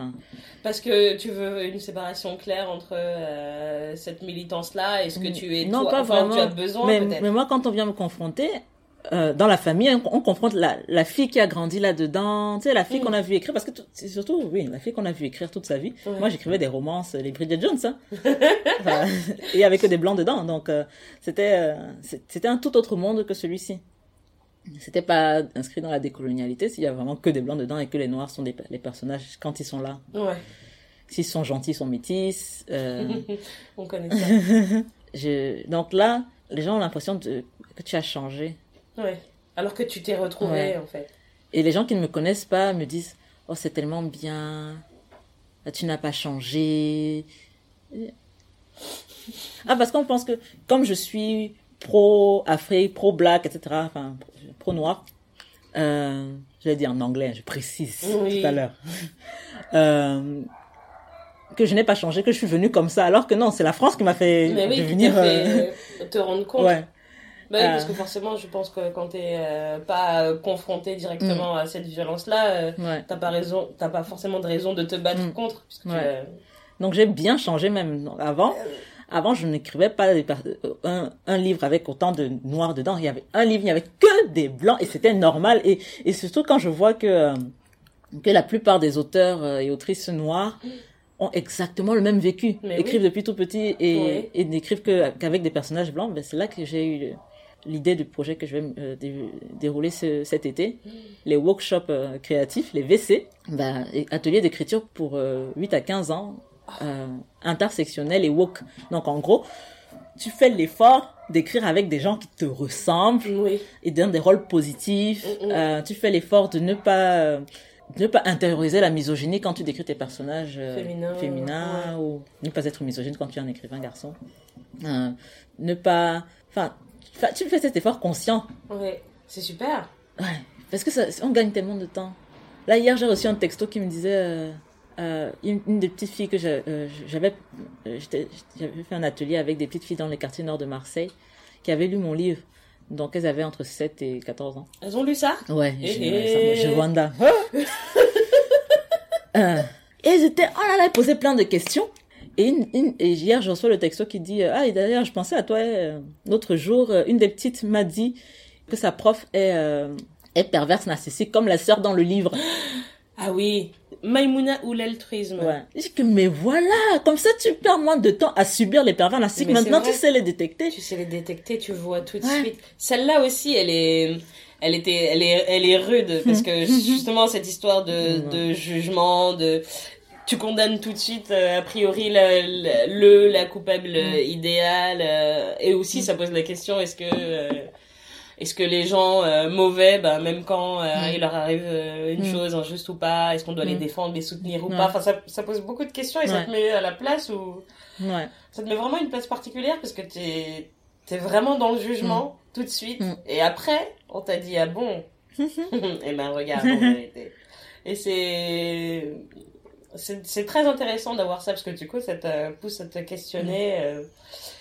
B: Parce que tu veux une séparation claire entre euh, cette militance-là et ce que tu es
A: Non,
B: toi,
A: pas
B: enfin,
A: vraiment.
B: tu as besoin
A: mais,
B: peut-être.
A: mais moi, quand on vient me confronter, euh, dans la famille, on, on confronte la, la fille qui a grandi là-dedans, tu sais, la fille
B: Mm.
A: qu'on a vu écrire, parce que c'est surtout, oui, la fille qu'on a vu écrire toute sa vie.
B: Ouais.
A: Moi, j'écrivais des romances, les Bridget Jones, hein. Enfin, et il y avait que des blancs dedans, donc euh, c'était euh, c'était un tout autre monde que celui-ci. C'était pas inscrit dans la décolonialité, s'il y a vraiment que des blancs dedans et que les noirs sont des, les personnages quand ils sont là.
B: Ouais.
A: S'ils sont gentils, ils sont métis.
B: On connaît ça.
A: je... Donc là, les gens ont l'impression de... que tu as changé.
B: Ouais. Alors que tu t'es retrouvé
A: Ouais.
B: en fait.
A: Et les gens qui ne me connaissent pas me disent Oh, c'est tellement bien. Tu n'as pas changé. Ah, parce qu'on pense que comme je suis pro-Afrique, pro-black, etc., enfin, pro-noir, euh, je vais dire en anglais, je précise
B: Oui.
A: tout à l'heure, euh, que je n'ai pas changé, que je suis venue comme ça, alors que non, c'est la France qui m'a fait
B: Mais oui,
A: devenir. euh,
B: fait euh, te rendre compte.
A: ouais.
B: Bah oui,
A: Euh.
B: parce que forcément, je pense que quand t'es euh, pas euh, confronté directement à cette violence-là, euh,
A: Ouais.
B: t'as pas raison, t'as pas forcément de raison de te battre
A: Mm.
B: contre.
A: Ouais.
B: euh,
A: Donc j'ai bien changé même. Avant, avant je n'écrivais pas un, un livre avec autant de noirs dedans. Il y avait un livre, il n'y avait que des blancs et c'était normal. Et, et surtout quand je vois que, que la plupart des auteurs et autrices noirs ont exactement le même vécu,
B: Mais
A: écrivent
B: oui.
A: depuis tout petit et,
B: Oui.
A: et n'écrivent qu'avec des personnages blancs. Ben, c'est là que j'ai eu l'idée du projet que je vais euh, dé- dérouler ce- cet été, les workshops euh, créatifs, les VC, et ateliers d'écriture pour euh, 8 à 15 ans, euh, intersectionnels et woke. Donc en gros, tu fais l'effort d'écrire avec des gens qui te ressemblent
B: Oui.
A: et dans des rôles positifs.
B: Mm, mm.
A: Tu fais l'effort de ne pas de ne pas intérioriser la misogynie quand tu décris tes personnages
B: Féminins,
A: ou ne pas être misogyne quand tu es un écrivain garçon. Ne pas, enfin, fa- tu fais cet effort conscient.
B: Ouais. C'est super.
A: Ouais, parce que ça, on gagne tellement de temps. Là hier j'ai reçu un texto qui me disait euh, euh, une, une des petites filles que euh, j'avais euh, j'avais fait un atelier avec des petites filles dans les quartiers nord de Marseille qui avaient lu mon livre. Donc elles avaient entre 7 et 14 ans.
B: Elles ont lu ça?
A: Ouais,
B: Eh
A: je,
B: eh.
A: ça, je Wanda. Euh, et elles étaient, oh là là, elles posaient plein de questions. Et, une, une- et hier, je reçois le texto qui dit, euh, ah, et d'ailleurs, je pensais à toi euh, l'autre jour, euh, une des petites m'a dit que sa prof est, euh, est perverse narcissique, comme la sœur dans le livre.
B: Ah oui. Maïmouna ou l'altruisme.
A: Ouais. Je dis que, mais voilà, comme ça, tu perds moins de temps à subir les pervers narcissiques. Maintenant, tu sais les détecter.
B: Tu sais les détecter, tu vois tout de
A: Ouais.
B: suite. Celle-là aussi, elle est, elle était, elle est, elle est rude parce que justement cette histoire de, de jugement, de, tu condamnes tout de suite euh, a priori la- la- le, la coupable euh, idéale euh, et aussi ça pose la question est-ce que euh, est-ce que les gens euh, mauvais, bah, même quand euh,
A: Mm.
B: il leur arrive euh, une
A: Mm.
B: chose injuste ou pas, est-ce qu'on doit les
A: Mm.
B: défendre, les soutenir ou
A: Ouais.
B: pas Enfin, ça, ça pose beaucoup de questions et ça
A: Ouais.
B: te met à la place où
A: Ouais.
B: ça te met vraiment une place particulière parce que t'es es vraiment dans le jugement tout de suite.
A: Mm.
B: Et après, on t'a dit ah bon? et ben regarde en vérité. Et c'est c'est très intéressant d'avoir ça parce que du coup ça te pousse à te questionner euh,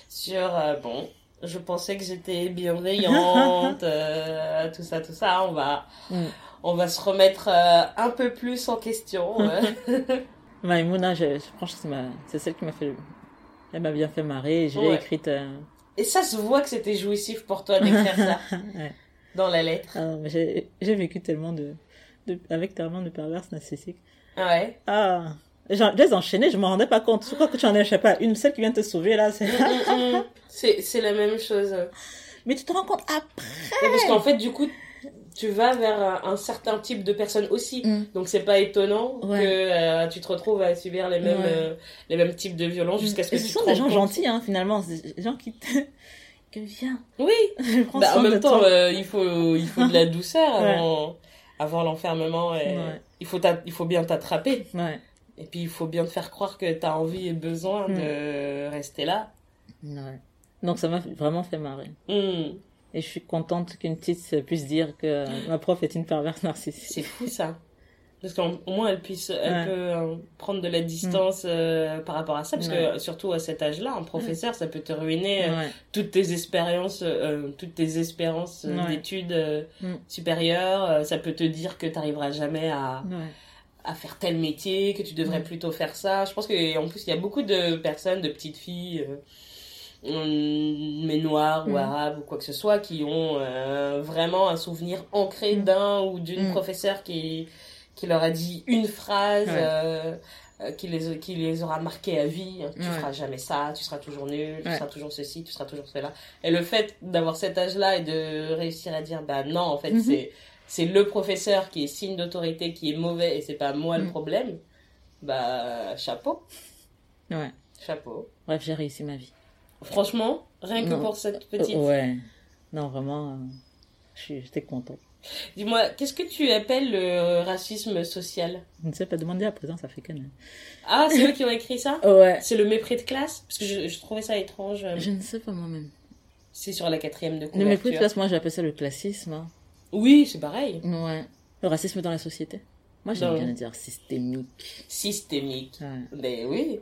B: sur euh, bon. Je pensais que j'étais bienveillante, euh, tout ça, tout ça. On va,
A: Mm.
B: on va se remettre un peu plus en question.
A: Maïmouna, je, je- franchement, c'est celle qui m'a fait, le- elle m'a bien fait marrer. Je l'ai
B: Ouais.
A: écrite, euh,
B: Et ça se voit que c'était jouissif pour toi d'écrire ça
A: ouais.
B: dans la lettre.
A: Ah j'ai vécu tellement de, de avec tellement de perverses narcissiques.
B: Ah ouais.
A: Ah, J'en- je les enchaînais, je m'en rendais pas compte. Je crois que tu en as, sais pas, une seule qui vient te sauver là. c'est-
B: Mm, mm. C'est c'est la même chose.
A: Mais tu te rends compte après?
B: Parce qu'en fait, du coup, tu vas vers un, un certain type de personne aussi.
A: Mm.
B: Donc c'est pas étonnant
A: Ouais.
B: que euh, tu te retrouves à subir les mêmes,
A: Ouais.
B: euh, les mêmes types de violences jusqu'à ce que
A: Et
B: tu
A: ce
B: te
A: sont des gens
B: compte.
A: gentils, hein, finalement. C'est Des gens qui te- que viens.
B: Oui.
A: Je prends
B: Bah, en même temps, euh, il faut, il faut de la douceur avant, avant l'enfermement. et
A: Ouais.
B: Il faut, il faut bien t'attraper.
A: Ouais.
B: Et puis, il faut bien te faire croire que tu as envie et besoin de rester là.
A: Ouais. Donc ça m'a vraiment fait marrer.
B: Mm.
A: Et je suis contente qu'une petite puisse dire que ma prof est une perverse narcissique.
B: C'est fou ça. Parce qu'au moins elle puisse, elle
A: Ouais.
B: peut euh, prendre de la distance euh, par rapport à ça, parce que surtout à cet âge-là, un professeur, ça peut te ruiner euh,
A: Ouais.
B: toutes tes expériences, toutes tes espérances d'études
A: Mm.
B: supérieures. Ça peut te dire que tu n'arriveras jamais à, à faire tel métier, que tu devrais
A: Mm.
B: plutôt faire ça. Je pense qu'en plus il y a beaucoup de personnes, de petites filles. mais noires ou
A: Mm.
B: arabes ou quoi que ce soit qui ont euh, vraiment un souvenir ancré d'un ou d'une
A: Mm.
B: professeure qui qui leur a dit une phrase
A: Ouais.
B: euh, euh, qui les qui les aura marqués à vie tu
A: Ouais.
B: feras jamais ça tu seras toujours nul tu
A: Ouais.
B: seras toujours ceci tu seras toujours cela et le fait d'avoir cet âge là et de réussir à dire bah non en fait
A: Mhm.
B: c'est c'est le professeur qui est signe d'autorité qui est mauvais et c'est pas moi le
A: Mm.
B: problème bah chapeau
A: Ouais.
B: chapeau
A: Bref, j'ai réussi ma vie.
B: franchement rien que
A: Non.
B: pour cette petite
A: ouais. Non, vraiment, euh, j'étais contente.
B: Dis-moi qu'est-ce que tu appelles le racisme social?
A: Je ne sais pas demander à présent, ça fait que
B: ah c'est eux qui ont écrit ça?
A: Ouais.
B: C'est le mépris de classe? Parce que je, je trouvais ça étrange. euh,
A: Je ne sais pas moi-même.
B: C'est sur la quatrième de
A: Le
B: couverture.
A: mépris de classe, moi j'appelle ça le classisme. hein.
B: Oui, c'est pareil.
A: Ouais. Le racisme dans la société. Moi j'aime bien dire systémique.
B: Systémique.
A: Ouais.
B: Ben oui.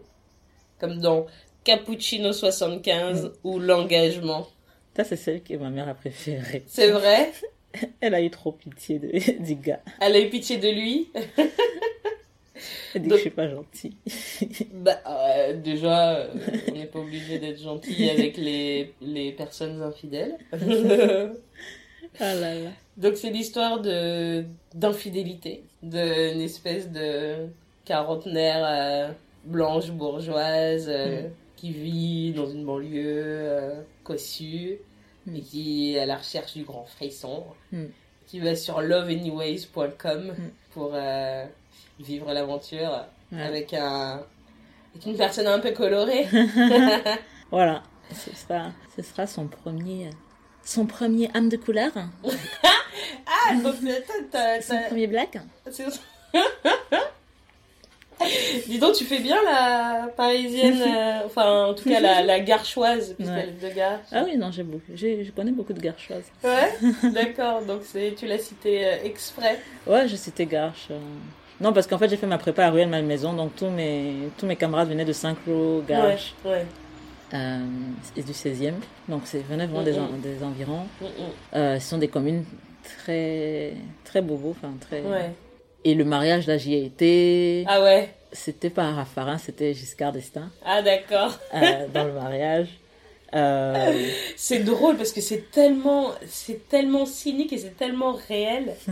B: Comme dans Cappuccino 75
A: Mm.
B: ou L'engagement.
A: Ça, c'est celle que ma mère a préférée.
B: C'est vrai?
A: Elle a eu trop pitié de, du gars.
B: Elle a eu pitié de lui.
A: Elle dit
B: Donc-
A: que je suis pas gentille.
B: Bah, euh, déjà, euh, on n'est pas obligé d'être gentil avec les, les personnes infidèles.
A: Ah là là.
B: Donc c'est l'histoire de d'infidélité, d'une espèce de quarantenaire euh, blanche bourgeoise
A: Mm.
B: qui vit dans une banlieue cossue Et qui est à la recherche du grand frisson, qui va sur loveanyways.com
A: Mm.
B: pour euh, vivre l'aventure avec un avec une personne un peu colorée.
A: Voilà. Ce sera, ce sera son premier, son premier âme de couleur.
B: Ah donc t'as- t'as-
A: Son
B: t'as-
A: premier black.
B: Dis donc, tu fais bien la parisienne, euh, enfin en tout cas la, la garchoise, puisqu'elle est de gare.
A: Ah oui, non, j'ai beaucoup. j'ai- Je connais beaucoup de garchoises.
B: Ouais, d'accord, donc tu l'as cité euh, exprès.
A: Ouais, je citais Garche. euh. Non, parce qu'en fait, j'ai fait ma prépa à Ruelle Malmaison, donc tous mes, tous mes camarades venaient de Saint-Cloud, Garche,
B: Ouais, ouais.
A: euh, et du 16e. Donc, c'est venaient vraiment des,
B: Mhm.
A: en- des environs.
B: Mm,
A: Euh, ce sont des communes très, très bobos, enfin, très.
B: mm. Ouais.
A: Et le mariage, là, j'y ai été.
B: Ah ouais,
A: C'était pas Raffarin, c'était Giscard d'Estaing,
B: ah d'accord.
A: euh, dans le mariage. Euh,
B: C'est drôle parce que c'est tellement, c'est tellement cynique et c'est tellement réel.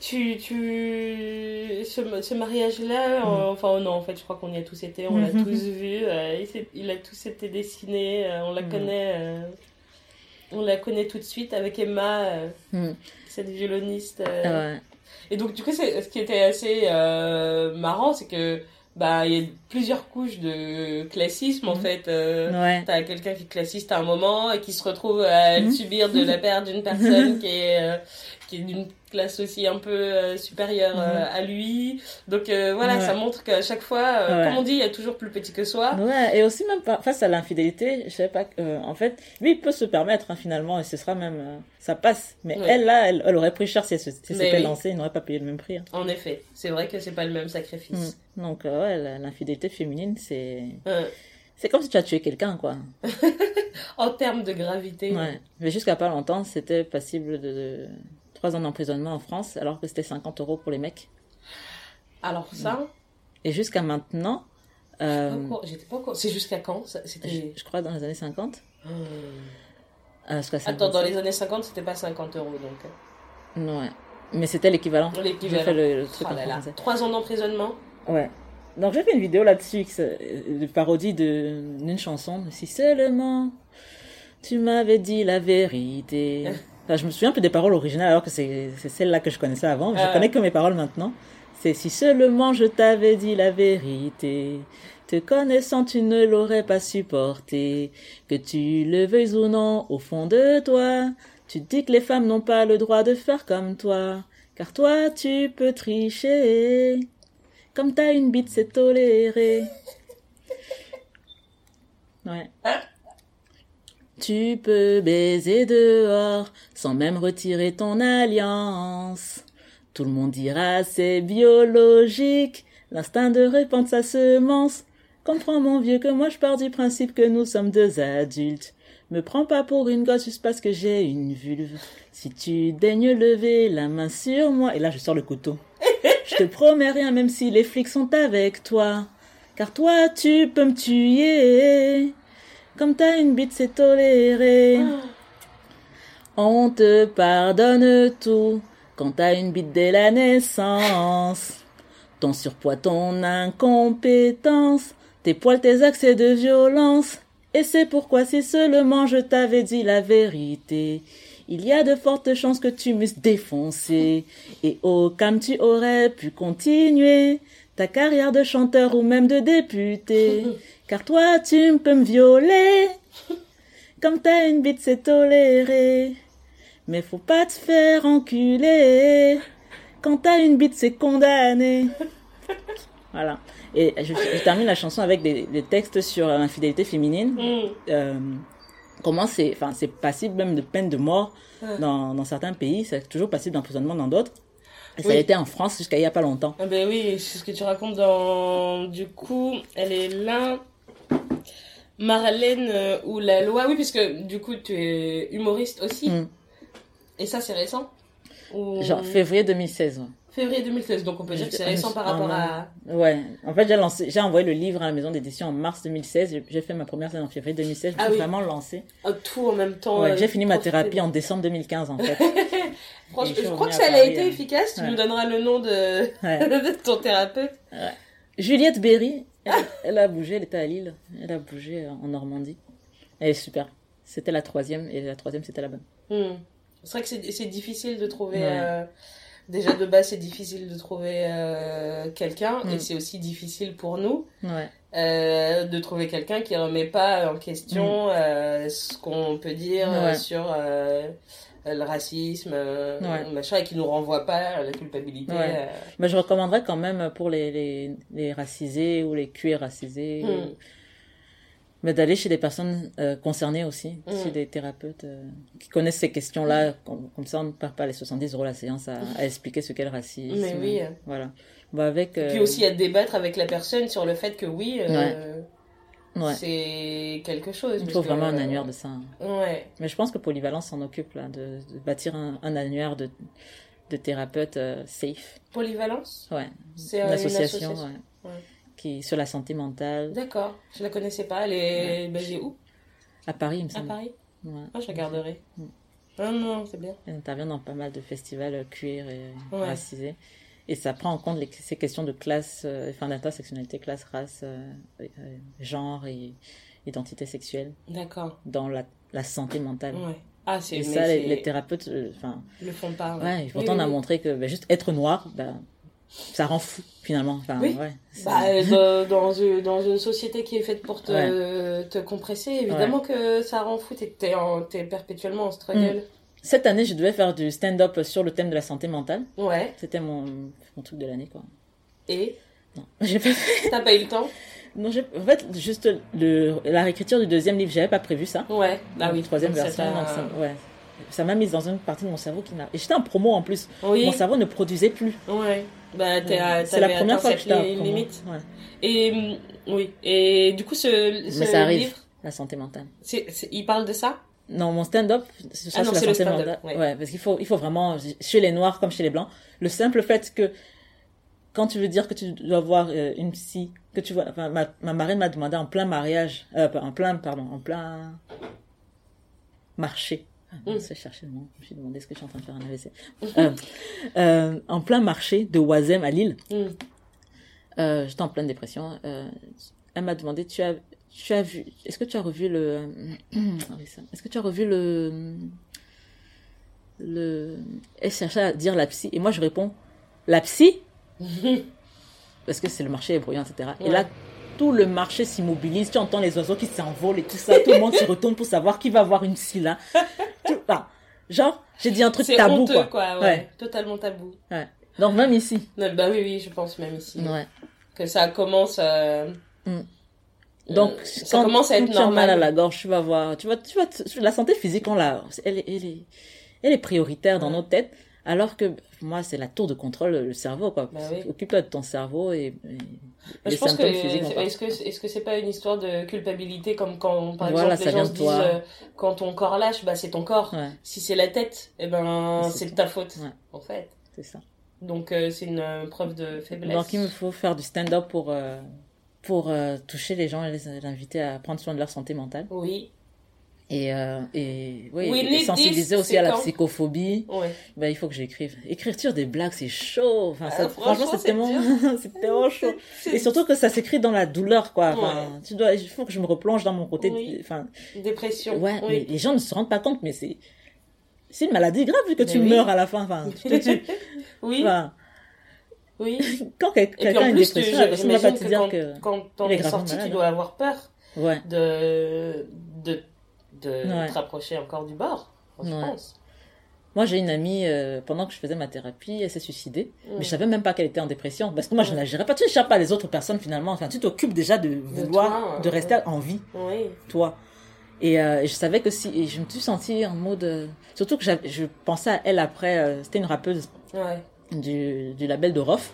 B: Tu, tu, ce, ce mariage-là,
A: Mm.
B: euh, enfin non, en fait, je crois qu'on y a tous été, on l'a
A: Mhm.
B: tous vu, euh, il, a tous été dessiné, on la
A: Mm.
B: connaît, on la connaît tout de suite avec Emma,
A: hmm,
B: cette violoniste. euh.
A: ouais.
B: Et donc, du coup, ce qui était assez euh, marrant, c'est que bah il y a plusieurs couches de classisme en
A: Mhm.
B: fait. euh,
A: Ouais.
B: T'as quelqu'un qui est classiste à un moment et qui se retrouve à
A: Mhm.
B: subir de la perte d'une personne qui est, euh, qui est d'une classe aussi un peu euh, supérieure euh,
A: Mhm.
B: à lui. Donc euh, voilà,
A: Ouais.
B: ça montre qu'à chaque fois,
A: Ouais.
B: comme on dit, il y a toujours plus petit que soi.
A: Ouais, et aussi même face à l'infidélité, je sais pas, en fait, lui il peut se permettre hein, finalement, et ce sera même, ça passe. Mais
B: Ouais.
A: elle là, elle, elle aurait pris cher si elle se- si elle s'était
B: oui.
A: lancée, il n'aurait pas payé le même prix. hein.
B: En effet, c'est vrai que c'est pas le même sacrifice.
A: Mm. Donc ouais, l'infidélité féminine, c'est, c'est comme si tu as tué quelqu'un quoi.
B: en termes de gravité,
A: Ouais. Mais jusqu'à pas longtemps, c'était passible de 3 ans d'emprisonnement en France, alors que c'était 50 euros pour les mecs.
B: alors ça,
A: Et jusqu'à maintenant, euh,
B: j'étais pas. C'est jusqu'à quand
A: je, crois dans les années 50.
B: Hmm.
A: euh,
B: Attends, dans
A: 57.
B: les années 50, c'était pas 50 euros donc.
A: Ouais. Mais c'était l'équivalent.
B: L'équivalent.
A: fait le, le truc
B: Oh là là. Trois ans d'emprisonnement.
A: Ouais. Donc j'ai fait une vidéo là-dessus, de parodie d'une chanson. Si seulement tu m'avais dit la vérité. Je me souviens un peu des paroles originales alors que c'est c'est celle-là que je connaissais avant. Je
B: Ah.
A: connais que mes paroles maintenant. C'est si seulement je t'avais dit la vérité. Te connaissant, tu ne l'aurais pas supporté. Que tu le veuilles ou non, au fond de toi, tu dis que les femmes n'ont pas le droit de faire comme toi. Car toi, tu peux tricher. Comme t'as une bite, c'est toléré. Ouais. Tu peux baiser dehors sans même retirer ton alliance. Tout le monde dira c'est biologique, l'instinct de répandre sa semence. Comprends mon vieux que moi je pars du principe que nous sommes deux adultes. Me prends pas pour une gosse juste parce que j'ai une vulve. Si tu daignes lever la main sur moi, et là je sors le couteau. Je te promets rien même si les flics sont avec toi. Car toi tu peux me tuer. Comme t'as une bite c'est toléré. On te pardonne tout quand t'as une bite dès la naissance. Ton surpoids, ton incompétence, tes poils, tes accès de violence. Et c'est pourquoi si seulement je t'avais dit la vérité, il y a de fortes chances que tu m'eusses défoncé. Et au calme tu aurais pu continuer ta carrière de chanteur ou même de député. Car toi tu peux me violer. Comme t'as une bite c'est toléré. Mais faut pas te faire enculer. Quand t'as une bite, c'est condamné. Voilà. Et je, je termine la chanson avec des, des textes sur l'infidélité féminine.
B: Mm.
A: Euh, comment c'est, enfin, c'est passible même de peine de mort
B: Ouais.
A: dans, dans certains pays. C'est toujours passible d'emprisonnement dans d'autres. Et ça
B: Oui.
A: a été en France jusqu'à il y a pas longtemps.
B: Ah ben oui, c'est ce que tu racontes dans... Du coup, elle est là... Marlène euh, ou la loi. Oui, puisque du coup, tu es humoriste aussi.
A: Mm.
B: Et ça, c'est récent Ou-
A: Genre février 2016.
B: Février 2016, donc on peut dire que c'est récent par
A: ah,
B: rapport
A: ouais.
B: à...
A: Ouais. En fait, j'ai lancé, j'ai envoyé le livre à la maison d'édition en mars 2016. J'ai- J'ai fait ma première scène en février 2016. Je me
B: Ah oui.
A: vraiment lancé.
B: à tout en même temps.
A: Ouais,
B: euh,
A: j'ai fini ma thérapie en décembre 2015, en fait.
B: Franchement,
A: je
B: je crois que ça a été
A: hein.
B: efficace. Tu
A: Ouais.
B: nous donneras le nom de,
A: Ouais.
B: de ton thérapeute.
A: Juliette Berry, elle, elle a bougé, elle était à Lille. Elle a bougé en Normandie. Elle est super. C'était la troisième, et la troisième, c'était la bonne.
B: Hmm. C'est vrai que c'est c'est difficile de trouver. Euh, déjà de base, c'est difficile de trouver euh, quelqu'un,
A: Mm.
B: et c'est aussi difficile pour nous
A: Ouais.
B: euh, de trouver quelqu'un qui remet pas en question euh, ce qu'on peut dire
A: Mm. Ouais.
B: sur le racisme,
A: Ouais.
B: machin, et qui nous renvoie pas à la culpabilité.
A: Mais je recommanderais quand même pour les, les, les racisés ou les cuits racisés,
B: Mm.
A: ou- mais d'aller chez des personnes euh, concernées aussi,
B: Mm.
A: chez des thérapeutes euh, qui connaissent ces questions-là. Comme, comme ça, on ne perd pas les 70 euros la séance à, à expliquer ce qu'est le racisme.
B: Mais oui.
A: Voilà. Bah, avec,
B: puis
A: euh,
B: aussi à débattre avec la personne sur le fait que oui,
A: Ouais.
B: c'est quelque chose.
A: il faut
B: que,
A: vraiment un annuaire de ça. hein.
B: Ouais.
A: Mais je pense que Polyvalence s'en occupe là, de, de bâtir un, un annuaire de, de thérapeutes safe.
B: Polyvalence?
A: Ouais,
B: C'est
A: une association,
B: association.
A: ouais,
B: Ouais.
A: qui sur la santé mentale
B: D'accord, je la connaissais pas. Elle est basée où?
A: À Paris, il me
B: À
A: semble.
B: Paris?
A: Ouais.
B: Ah, je regarderai.
A: Mm.
B: Ah non, c'est bien.
A: Elle intervient dans pas mal de festivals euh, queer et
B: Ouais.
A: racisés. Et ça prend en compte les- ces questions de classe, euh, enfin d'intersectionnalité, classe, race, euh, euh, genre et identité sexuelle
B: D'accord.
A: dans la, la santé mentale.
B: Ouais. Ah, c'est
A: Et
B: mais
A: ça, les, les thérapeutes, euh, enfin,
B: le font pas.
A: ouais,
B: Oui,
A: pourtant on
B: oui,
A: a
B: oui.
A: montré que ben, juste être noir, ben, ça rend fou finalement. Enfin,
B: Oui.
A: ouais,
B: Bah, euh, dans, une, dans une société qui est faite pour te, te compresser, évidemment que ça rend fou. T'es, t'es perpétuellement en struggle.
A: Cette année, je devais faire du stand-up sur le thème de la santé mentale.
B: Ouais.
A: C'était mon, mon truc de l'année, quoi.
B: Et
A: Non, j'ai pas
B: t'as pas eu le temps?
A: Non, en fait, juste le, la réécriture du deuxième livre, j'avais pas prévu ça.
B: Ouais. Ah oui.
A: troisième
B: donc ça
A: version, ça, ouais. Ça m'a mise dans une partie de mon cerveau qui n'a. Et j'étais en promo en plus.
B: Oui.
A: Mon cerveau ne produisait plus.
B: Ouais. Bah,
A: C'est la première fois que j'étais en promo.
B: limite.
A: Ouais.
B: Et hum, oui. Et du coup, ce, ce
A: Mais ça arrive,
B: livre,
A: la santé mentale.
B: il parle de ça?
A: Non, mon stand-up, c'est ça,
B: Ah non,
A: la santé mentale.
B: ouais.
A: Ouais. parce qu'il faut, il faut vraiment, chez les noirs comme chez les blancs, le simple fait que quand tu veux dire que tu dois voir euh, une psy, que tu vois, enfin, ma, ma marraine m'a demandé en plein mariage, euh, en plein, pardon, en plein marché. Ah,
B: Mm.
A: Je chercher le. Je me suis demandé ce que je suis en train de faire un AVC. Euh, euh, en plein marché de Oisem à Lille.
B: Hmm.
A: Euh, j'étais en pleine dépression. Elle m'a demandé, tu as, tu as vu, est-ce que tu as revu le, est-ce que tu as revu le, le, elle cherchait à dire la psy, et moi je réponds, la psy? Parce que c'est le marché est bruyant, etc. Et là, tout le marché s'immobilise. Tu entends les oiseaux qui s'envolent et tout ça. Tout le monde se retourne pour savoir qui va avoir une scie là. Tout- enfin, genre, j'ai dit un truc tabou,
B: honteux,
A: quoi.
B: quoi. ouais.
A: Ouais.
B: Totalement tabou.
A: Ouais. Donc, même ici.
B: Non, bah oui, oui, je pense même ici.
A: Ouais.
B: Que ça commence à...
A: Mm. Donc,
B: Euh, ça
A: quand,
B: commence à être
A: tu as mal
B: normal.
A: à la gorge, tu vas voir, tu vas, tu te- la santé physique, on l'a, elle, est- elle est, elle est prioritaire dans
B: Ouais.
A: nos têtes, alors que, moi, c'est la tour de contrôle, le cerveau, quoi.
B: Bah oui.
A: Occupe-toi de ton cerveau et, et les
B: je pense que est-ce que est-ce que c'est pas une histoire de culpabilité comme quand par
A: Voilà,
B: exemple les gens se disent euh, quand ton corps lâche bah c'est ton corps
A: Ouais,
B: si c'est la tête eh ben
A: c'est
B: de ta faute
A: Ouais.
B: en fait
A: c'est ça.
B: donc euh, c'est une euh, preuve de faiblesse
A: Donc, il me faut faire du stand-up pour, pour toucher les gens et les, les inviter à prendre soin de leur santé mentale.
B: oui
A: Et, euh, et,
B: We
A: et sensibiliser aussi à la psychophobie.
B: ouais
A: Ben, il faut que j'écrive. Écriture des blagues, c'est chaud. Enfin, ça,
B: Ah,
A: franchement, c'est tellement, chaud. Et surtout que ça s'écrit dans la douleur, quoi. Enfin, tu dois, il faut que je me replonge dans mon côté.
B: Oui.
A: Enfin,
B: dépression
A: ouais, mais les gens ne se rendent pas compte, mais c'est, c'est une maladie grave vu que
B: Mais
A: tu
B: oui.
A: meurs à la fin. Enfin, tu- tu-
B: oui
A: enfin,
B: oui
A: quand quelqu'un a une dépression,
B: je-
A: ça ne pas te dire que,
B: quand
A: il est
B: sorti tu dois avoir peur
A: ouais.
B: de de de
A: Ouais.
B: te rapprocher encore du bord je
A: Ouais.
B: pense
A: Moi, j'ai une amie, euh, pendant que je faisais ma thérapie, elle s'est suicidée. Mais je savais même pas qu'elle était en dépression. Parce que moi, je
B: Ouais.
A: n'agirais pas. Tu n'échappes pas les autres personnes, finalement. Enfin, tu t'occupes déjà de vouloir,
B: toi,
A: de rester en vie.
B: oui
A: toi. Et, euh, je savais que si, et je me suis sentie en mode, euh, surtout que je pensais à elle après, c'était une rappeuse
B: ouais
A: du, du label de Rof.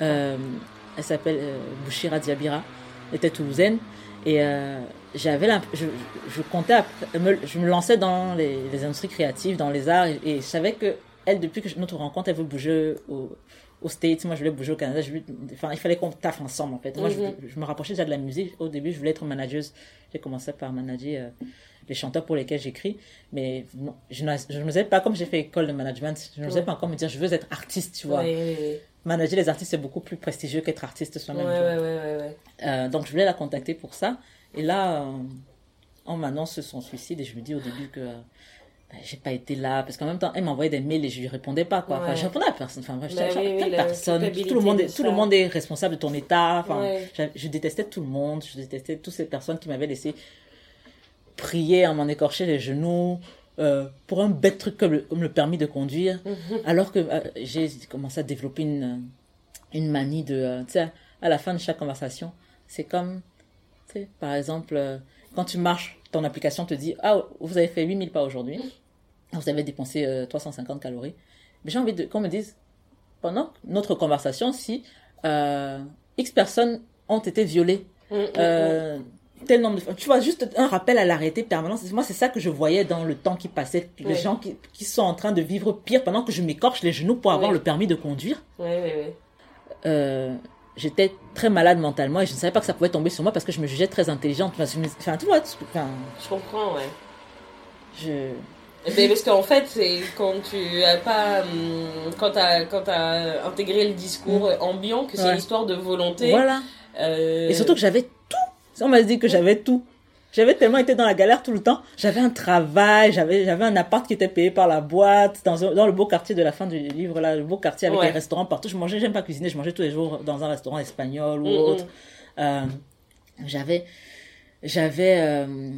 A: Elle s'appelle Bouchira Diabira, elle était toulousaine. Et euh, j'avais je, je comptais, me- je me lançais dans les, les industries créatives, dans les arts, et, et je savais que elle, depuis que notre rencontre, elle veut bouger au, aux States, moi je voulais bouger au Canada, je voulais- enfin il fallait qu'on taffe ensemble en fait. Moi je-
B: Mhm.
A: je, me rapprochais déjà de la musique. Au début, je voulais être manageuse. J'ai commencé par manager euh, les chanteurs pour lesquels j'écris, mais non, je ne ne faisais pas comme j'ai fait école de management. Je ne faisais
B: Ouais.
A: pas encore me dire je veux être artiste, tu vois. Manager les artistes, c'est beaucoup plus prestigieux qu'être artiste soi-même.
B: ouais, ouais.
A: Euh, donc, je voulais la contacter pour ça. Et là, euh, on m'annonce son suicide et je me dis au début que euh, ben, j'ai pas été là. Parce qu'en même temps, elle m'envoyait des mails et je lui répondais pas. Quoi. Enfin, je répondais à personne. Enfin, bref,
B: Bah oui,
A: personne? Tout le, monde
B: de
A: est, tout le monde est responsable de ton état. Enfin, je détestais tout le monde. Je détestais toutes ces personnes qui m'avaient laissé prier à m'en écorcher les genoux. Euh, pour un bête truc comme le, comme le permis de conduire,
B: Mhm.
A: alors que euh, j'ai commencé à développer une, euh, une manie de, euh, tu sais, à la fin de chaque conversation, c'est comme, tu sais, par exemple, quand tu marches, ton application te dit, ah, vous avez fait 8000 pas aujourd'hui, vous avez dépensé euh, 350 calories. Mais j'ai envie de, qu'on me dise, pendant notre conversation, si X personnes ont été violées,
B: Mm, mm,
A: euh, tel nombre de fois. Tu vois, juste un rappel à l'arrêté permanent. Moi, c'est ça que je voyais dans le temps qui passait. Les gens qui, qui sont en train de vivre pire pendant que je m'écorche les genoux pour avoir
B: Oui.
A: le permis de conduire.
B: mm. Ouais, ouais, ouais.
A: Euh, J'étais très malade mentalement et je ne savais pas que ça pouvait tomber sur moi parce que je me jugeais très intelligente. Enfin, je me- enfin, tu vois, tu- enfin,
B: Je comprends, ouais.
A: je...
B: Mais parce qu'en fait, c'est quand tu as pas, hum, quand t'as, quand t'as intégré le discours ambiant, que c'est
A: Ouais.
B: une histoire de volonté.
A: Voilà.
B: euh,
A: Et surtout que j'avais. On m'a dit que j'avais tout. J'avais tellement été dans la galère tout le temps. J'avais un travail, j'avais j'avais un appart qui était payé par la boîte dans, un- dans le beau quartier de la fin du livre là, le beau quartier avec
B: Ouais.
A: les restaurants partout. Je mangeais, j'aime pas cuisiner, je mangeais tous les jours dans un restaurant espagnol ou
B: Mm, mm.
A: autre. Euh, j'avais j'avais euh,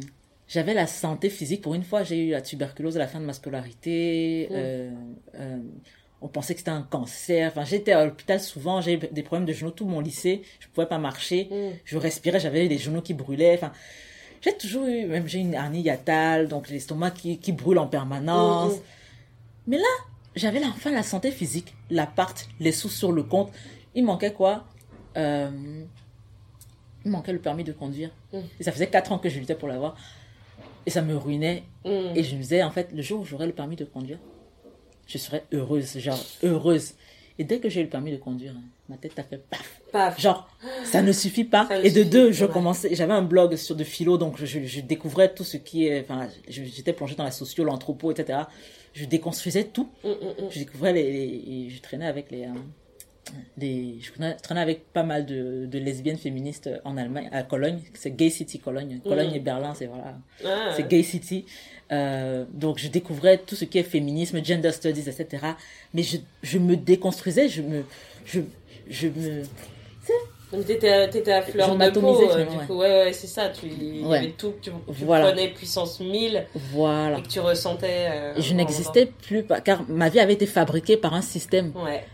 A: j'avais la santé physique pour une fois. J'ai eu la tuberculose à la fin de ma scolarité.
B: Mm.
A: Euh, on pensait que c'était un cancer. Enfin, j'étais à l'hôpital souvent. J'ai des problèmes de genoux tout mon lycée. Je pouvais pas marcher
B: Mm.
A: je respirais, j'avais les genoux qui brûlaient. Enfin, j'ai toujours eu, même j'ai une hernie hiatale, donc l'estomac qui, qui brûle en permanence.
B: Mm, mm.
A: Mais là, j'avais enfin la santé physique, l'appart, les sous sur le compte. Il manquait quoi? Euh, Il manquait le permis de conduire.
B: Mm.
A: Et ça faisait 4 ans que je luttais pour l'avoir. Et ça me ruinait. Et je me disais, en fait, le jour où j'aurai le permis de conduire, je serai heureuse, genre heureuse. Et dès que j'ai eu le permis de conduire, ma tête a fait paf.
B: Paf.
A: Genre, ça ne suffit pas.
B: Ça
A: et de deux, je
B: ouais.
A: commençais, j'avais un blog sur de philo, donc je, je découvrais tout ce qui est, enfin, j'étais plongée dans la socio, l'anthropo, etc. Je déconstruisais tout.
B: Mm, mm, mm.
A: Je découvrais les, je traînais avec les, euh, les, je traînais, avec pas mal de, de lesbiennes féministes en Allemagne, à Cologne. C'est Gay City Cologne. Cologne
B: Mhm.
A: et Berlin, c'est voilà
B: Ah,
A: c'est Gay City. Euh, donc je découvrais tout ce qui est féminisme, gender studies, etc. Mais je, je me déconstruisais, je me, je, je me.
B: Donc t'étais, t'étais à fleur de peau, euh, du coup, ouais, ouais, c'est ça, tu,
A: Ouais.
B: tout, tu, tu
A: Voilà.
B: prenais puissance 1000
A: Voilà.
B: et que tu ressentais... euh,
A: je n'existais plus, car ma vie avait été fabriquée par un système.
B: Ouais.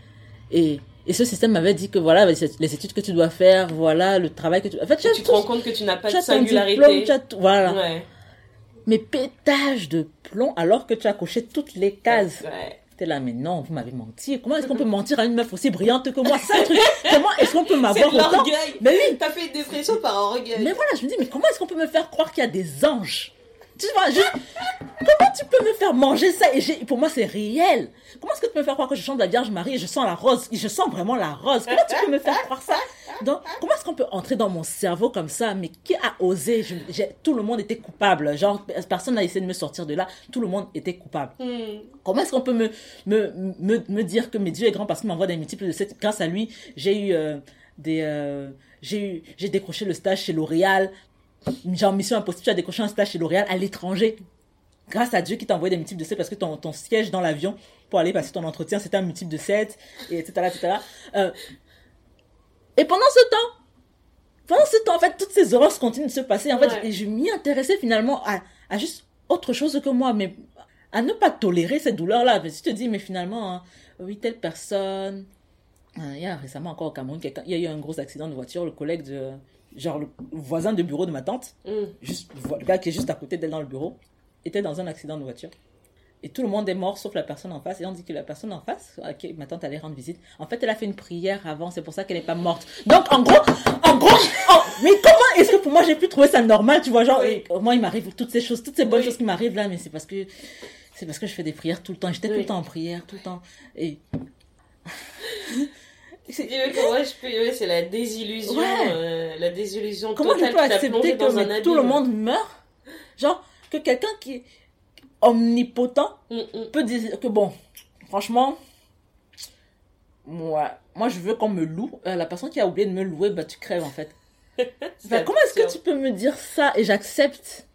A: Et, et ce système m'avait dit que voilà, les études que tu dois faire, voilà, le travail que tu. En fait, tu
B: Et
A: as
B: tu te rends compte que tu n'as pas de
A: diplôme,
B: singularité.
A: tu as tout- voilà.
B: Ouais.
A: Mais pétage de plomb alors que tu as coché toutes les cases.
B: Ouais.
A: T'es là, mais non, vous m'avez menti. Comment est-ce qu'on peut mentir à une meuf aussi brillante que moi? C'est un truc. Comment est-ce qu'on peut m'avoir autant? Mais oui,
B: T'as fait une dépression par orgueil.
A: mais voilà, je me dis, mais comment est-ce qu'on peut me faire croire qu'il y a des anges? Tu vois, juste, comment tu peux me faire manger ça Et j'ai- pour moi, c'est réel. Comment est-ce que tu peux me faire croire que je chante la Vierge Marie et je sens la rose Je sens vraiment la rose. Comment tu peux me faire croire ça Donc, comment est-ce qu'on peut entrer dans mon cerveau comme ça Mais qui a osé Je- Tout le monde était coupable. Genre, personne n'a essayé de me sortir de là. Tout le monde était coupable.
B: Hmm.
A: Comment est-ce qu'on peut me, me, me, me dire que mes Dieu est grand parce qu'il m'envoie des multiples de 7 Grâce à lui, j'ai eu euh, des. euh, j'ai eu j'ai décroché le stage chez L'Oréal. Genre, mission impossible, tu as décroché un stage chez L'Oréal à l'étranger. Grâce à Dieu qui t'a envoyé des multiples de 7 parce que ton, ton siège dans l'avion pour aller passer ton entretien, c'était un multiple de 7, et etc. etc. Euh, et pendant ce temps, pendant ce temps, en fait, toutes ces horreurs continuent de se passer. En fait, et je m'y intéressais finalement à, à juste autre chose que moi, mais à ne pas tolérer cette douleur-là. Parce que tu te dis, mais finalement, hein, oui, telle personne. hein, il y a récemment encore au Cameroun, il y a eu un gros accident de voiture. Le collègue de. Genre, le voisin de bureau de ma tante,
B: Hmm.
A: juste, le gars qui est juste à côté d'elle dans le bureau, était dans un accident de voiture. Et tout le monde est mort sauf la personne en face. Et on dit que la personne en face, à qui ma tante allait rendre visite, en fait, elle a fait une prière avant. C'est pour ça qu'elle n'est pas morte. Donc, en gros, en gros, mais comment est-ce que pour moi j'ai pu trouver ça normal Tu vois, genre,
B: Oui.
A: moi il m'arrive toutes ces choses, toutes ces bonnes
B: Oui.
A: choses qui m'arrivent là, mais c'est parce que c'est parce que je fais des prières tout le temps. J'étais tout le temps en prière, tout le temps. Et
B: C'est ouais, je peux- ouais, c'est la désillusion,
A: Ouais.
B: euh, la désillusion
A: comment
B: totale
A: peux accepter que mais tout le monde meurt? Genre que quelqu'un qui est omnipotent
B: Hmm, hmm.
A: peut dire que bon, franchement, moi, moi je veux qu'on me loue. Euh, la personne qui a oublié de me louer, bah tu crèves en fait. Enfin, comment est-ce que tu peux me dire ça et j'accepte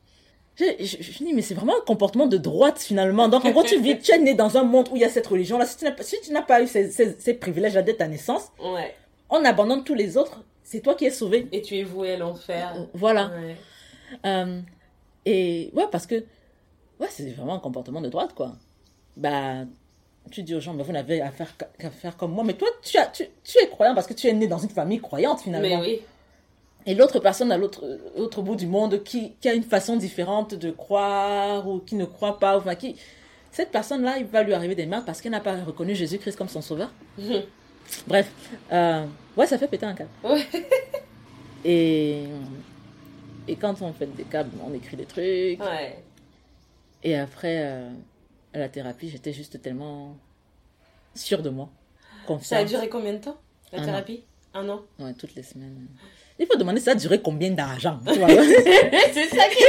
A: je, je, je dis, mais c'est vraiment un comportement de droite finalement. Donc en gros, tu vis, tu es né dans un monde où il y a cette religion-là. Si tu n'as pas, si pas eu ces, ces, ces privilèges-là dès ta naissance,
B: Ouais.
A: on abandonne tous les autres. C'est toi qui es sauvé.
B: Et tu es voué à l'enfer.
A: Voilà.
B: Ouais.
A: Euh, et ouais, parce que ouais, c'est vraiment un comportement de droite, quoi. Bah, tu dis aux gens, mais vous n'avez à faire qu'à faire comme moi. Mais toi, tu, as, tu, tu es croyant parce que tu es né dans une famille croyante, finalement.
B: Mais oui.
A: Et l'autre personne à l'autre l'autre bout du monde qui, qui a une façon différente de croire ou qui ne croit pas, enfin, qui. Cette personne-là, il va lui arriver des merdes parce qu'elle n'a pas reconnu Jésus-Christ comme son sauveur. Bref, euh, ouais, ça fait péter un câble.
B: Ouais.
A: Et, et quand on fait des câbles, on écrit des trucs.
B: Ouais.
A: Et après, euh, à la thérapie, j'étais juste tellement sûre de moi.
B: Ça a
A: Confiante.
B: duré combien de temps, la
A: Un an.
B: thérapie? Un an?
A: Ouais, toutes les semaines. Il faut demander ça a duré combien d'argent.
B: c'est ça qui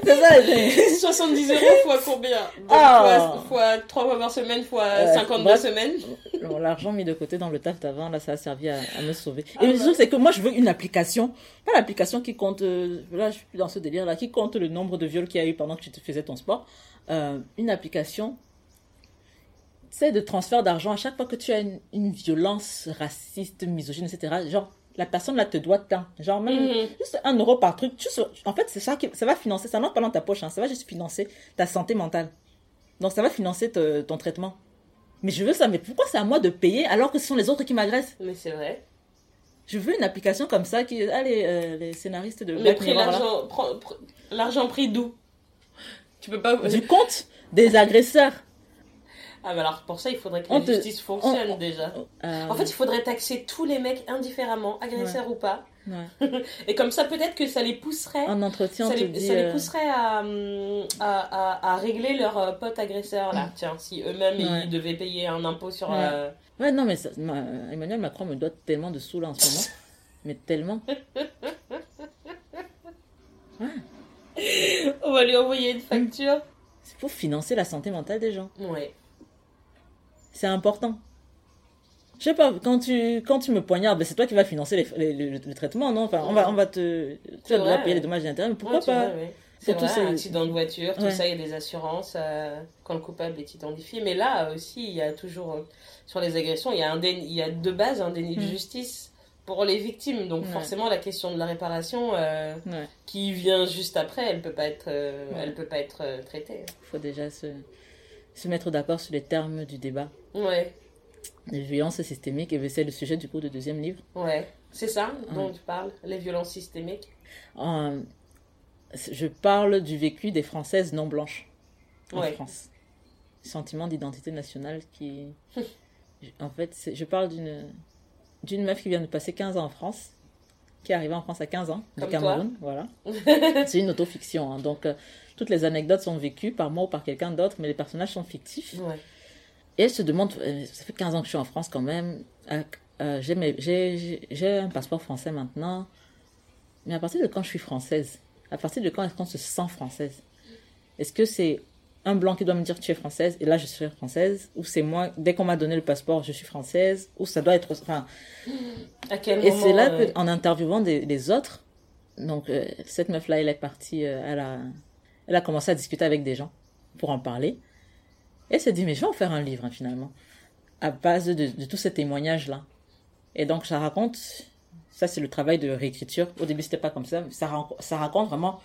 A: C'est ça. j'ai-
B: 70 euros fois combien? Donc,
A: Ah.
B: fois, fois 3 fois par semaine, fois
A: Euh,
B: 52
A: bref.
B: semaines.
A: L'argent mis de côté dans le taf d'avant, là, ça a servi à, à me sauver.
B: Ah
A: Et le
B: bah.
A: truc, c'est que moi, je veux une application. Pas l'application qui compte, euh, là, je suis plus dans ce délire-là, qui compte le nombre de viols qu'il y a eu pendant que tu faisais ton sport. Euh, une application, sais, de transfert d'argent. À chaque fois que tu as une, une violence raciste, misogyne, etc., genre, la personne là te doit tant. Genre, même
B: Mhm.
A: juste un euro par truc. Sais- en fait, c'est ça qui ça va financer. Ça n'entre pas dans ta poche, hein, ça va juste financer ta santé mentale. Donc, ça va financer te- ton traitement. Mais je veux ça, mais pourquoi c'est à moi de payer alors que ce sont les autres qui m'agressent?
B: Mais c'est vrai.
A: Je veux une application comme ça qui. Allez, euh, les scénaristes de
B: Mais l'argent pris d'où? Tu peux pas.
A: Du compte des agresseurs.
B: Ah, mais alors pour ça, il faudrait que
A: On
B: la
A: te-
B: justice fonctionne
A: on-
B: déjà.
A: Euh,
B: En fait, il faudrait taxer tous les mecs indifféremment, agresseurs ou pas.
A: ouais.
B: Et comme ça, peut-être que ça les pousserait.
A: en entretien, on
B: ça
A: te
B: les,
A: dit.
B: ça les
A: euh,
B: pousserait à, hum, à, à, à régler leurs euh, potes agresseurs là. Tiens, si eux-mêmes
A: Ouais.
B: ils devaient payer un impôt sur.
A: Ouais.
B: euh,
A: Ouais, non, mais ça- ma- Emmanuel Macron me doit tellement de sous là en ce moment. Mais tellement.
B: On va lui envoyer une facture.
A: C'est pour financer la santé mentale des gens.
B: Ouais.
A: C'est important. Je sais pas, quand tu, quand tu me poignardes, ben, c'est toi qui vas financer les, les- le, le traitement, non? Enfin, on, va, on va te. Tu vas payer les dommages et intérêts, mais pourquoi
B: Ouais,
A: pas?
B: vois. C'est vrai,
A: ces-
B: accident de voiture, tout
A: Ouais.
B: ça, il y a des assurances euh, quand le coupable est identifié. Mais là aussi, il y a toujours, euh, sur les agressions, il y a, un déni- il y a de base un déni de
A: Mm.
B: justice pour les victimes. Donc
A: Ouais.
B: forcément, la question de la réparation euh,
A: Ouais.
B: qui vient juste après, elle peut pas être, elle peut pas être traitée.
A: Il faut déjà se, se mettre d'accord sur les termes du débat.
B: Ouais,
A: Les violences systémiques, et c'est le sujet du coup du deuxième livre.
B: ouais. C'est ça dont
A: Ouais.
B: tu parles, les violences systémiques?
A: En- je parle du vécu des Françaises non blanches en
B: Ouais.
A: France. Sentiment d'identité nationale qui... en fait, je parle d'une d'une meuf qui vient de passer 15 ans en France, qui est arrivée en France à 15 ans, du Cameroun, voilà. c'est une autofiction, hein. donc euh, toutes les anecdotes sont vécues par moi ou par quelqu'un d'autre, mais les personnages sont fictifs.
B: Ouais.
A: Et elle se demande, euh, ça fait 15 ans que je suis en France quand même, euh, euh, j'ai un passeport français maintenant, mais à partir de quand je suis française? À partir de quand est-ce qu'on se sent française? Est-ce que c'est un blanc qui doit me dire tu es française et là je suis française? Ou c'est moi, dès qu'on m'a donné le passeport, je suis française? Ou ça doit être... Enfin,
B: À quel
A: et c'est là
B: euh,
A: qu'en interviewant des, les autres, donc euh, cette meuf-là, elle est partie, euh, elle, a, elle a commencé à discuter avec des gens pour en parler. Et elle s'est dit, mais je vais en faire un livre hein, finalement, à base de, de tous ces témoignages-là. Et donc ça raconte, ça c'est le travail de réécriture. Au début c'était pas comme ça, mais ça, raconte vraiment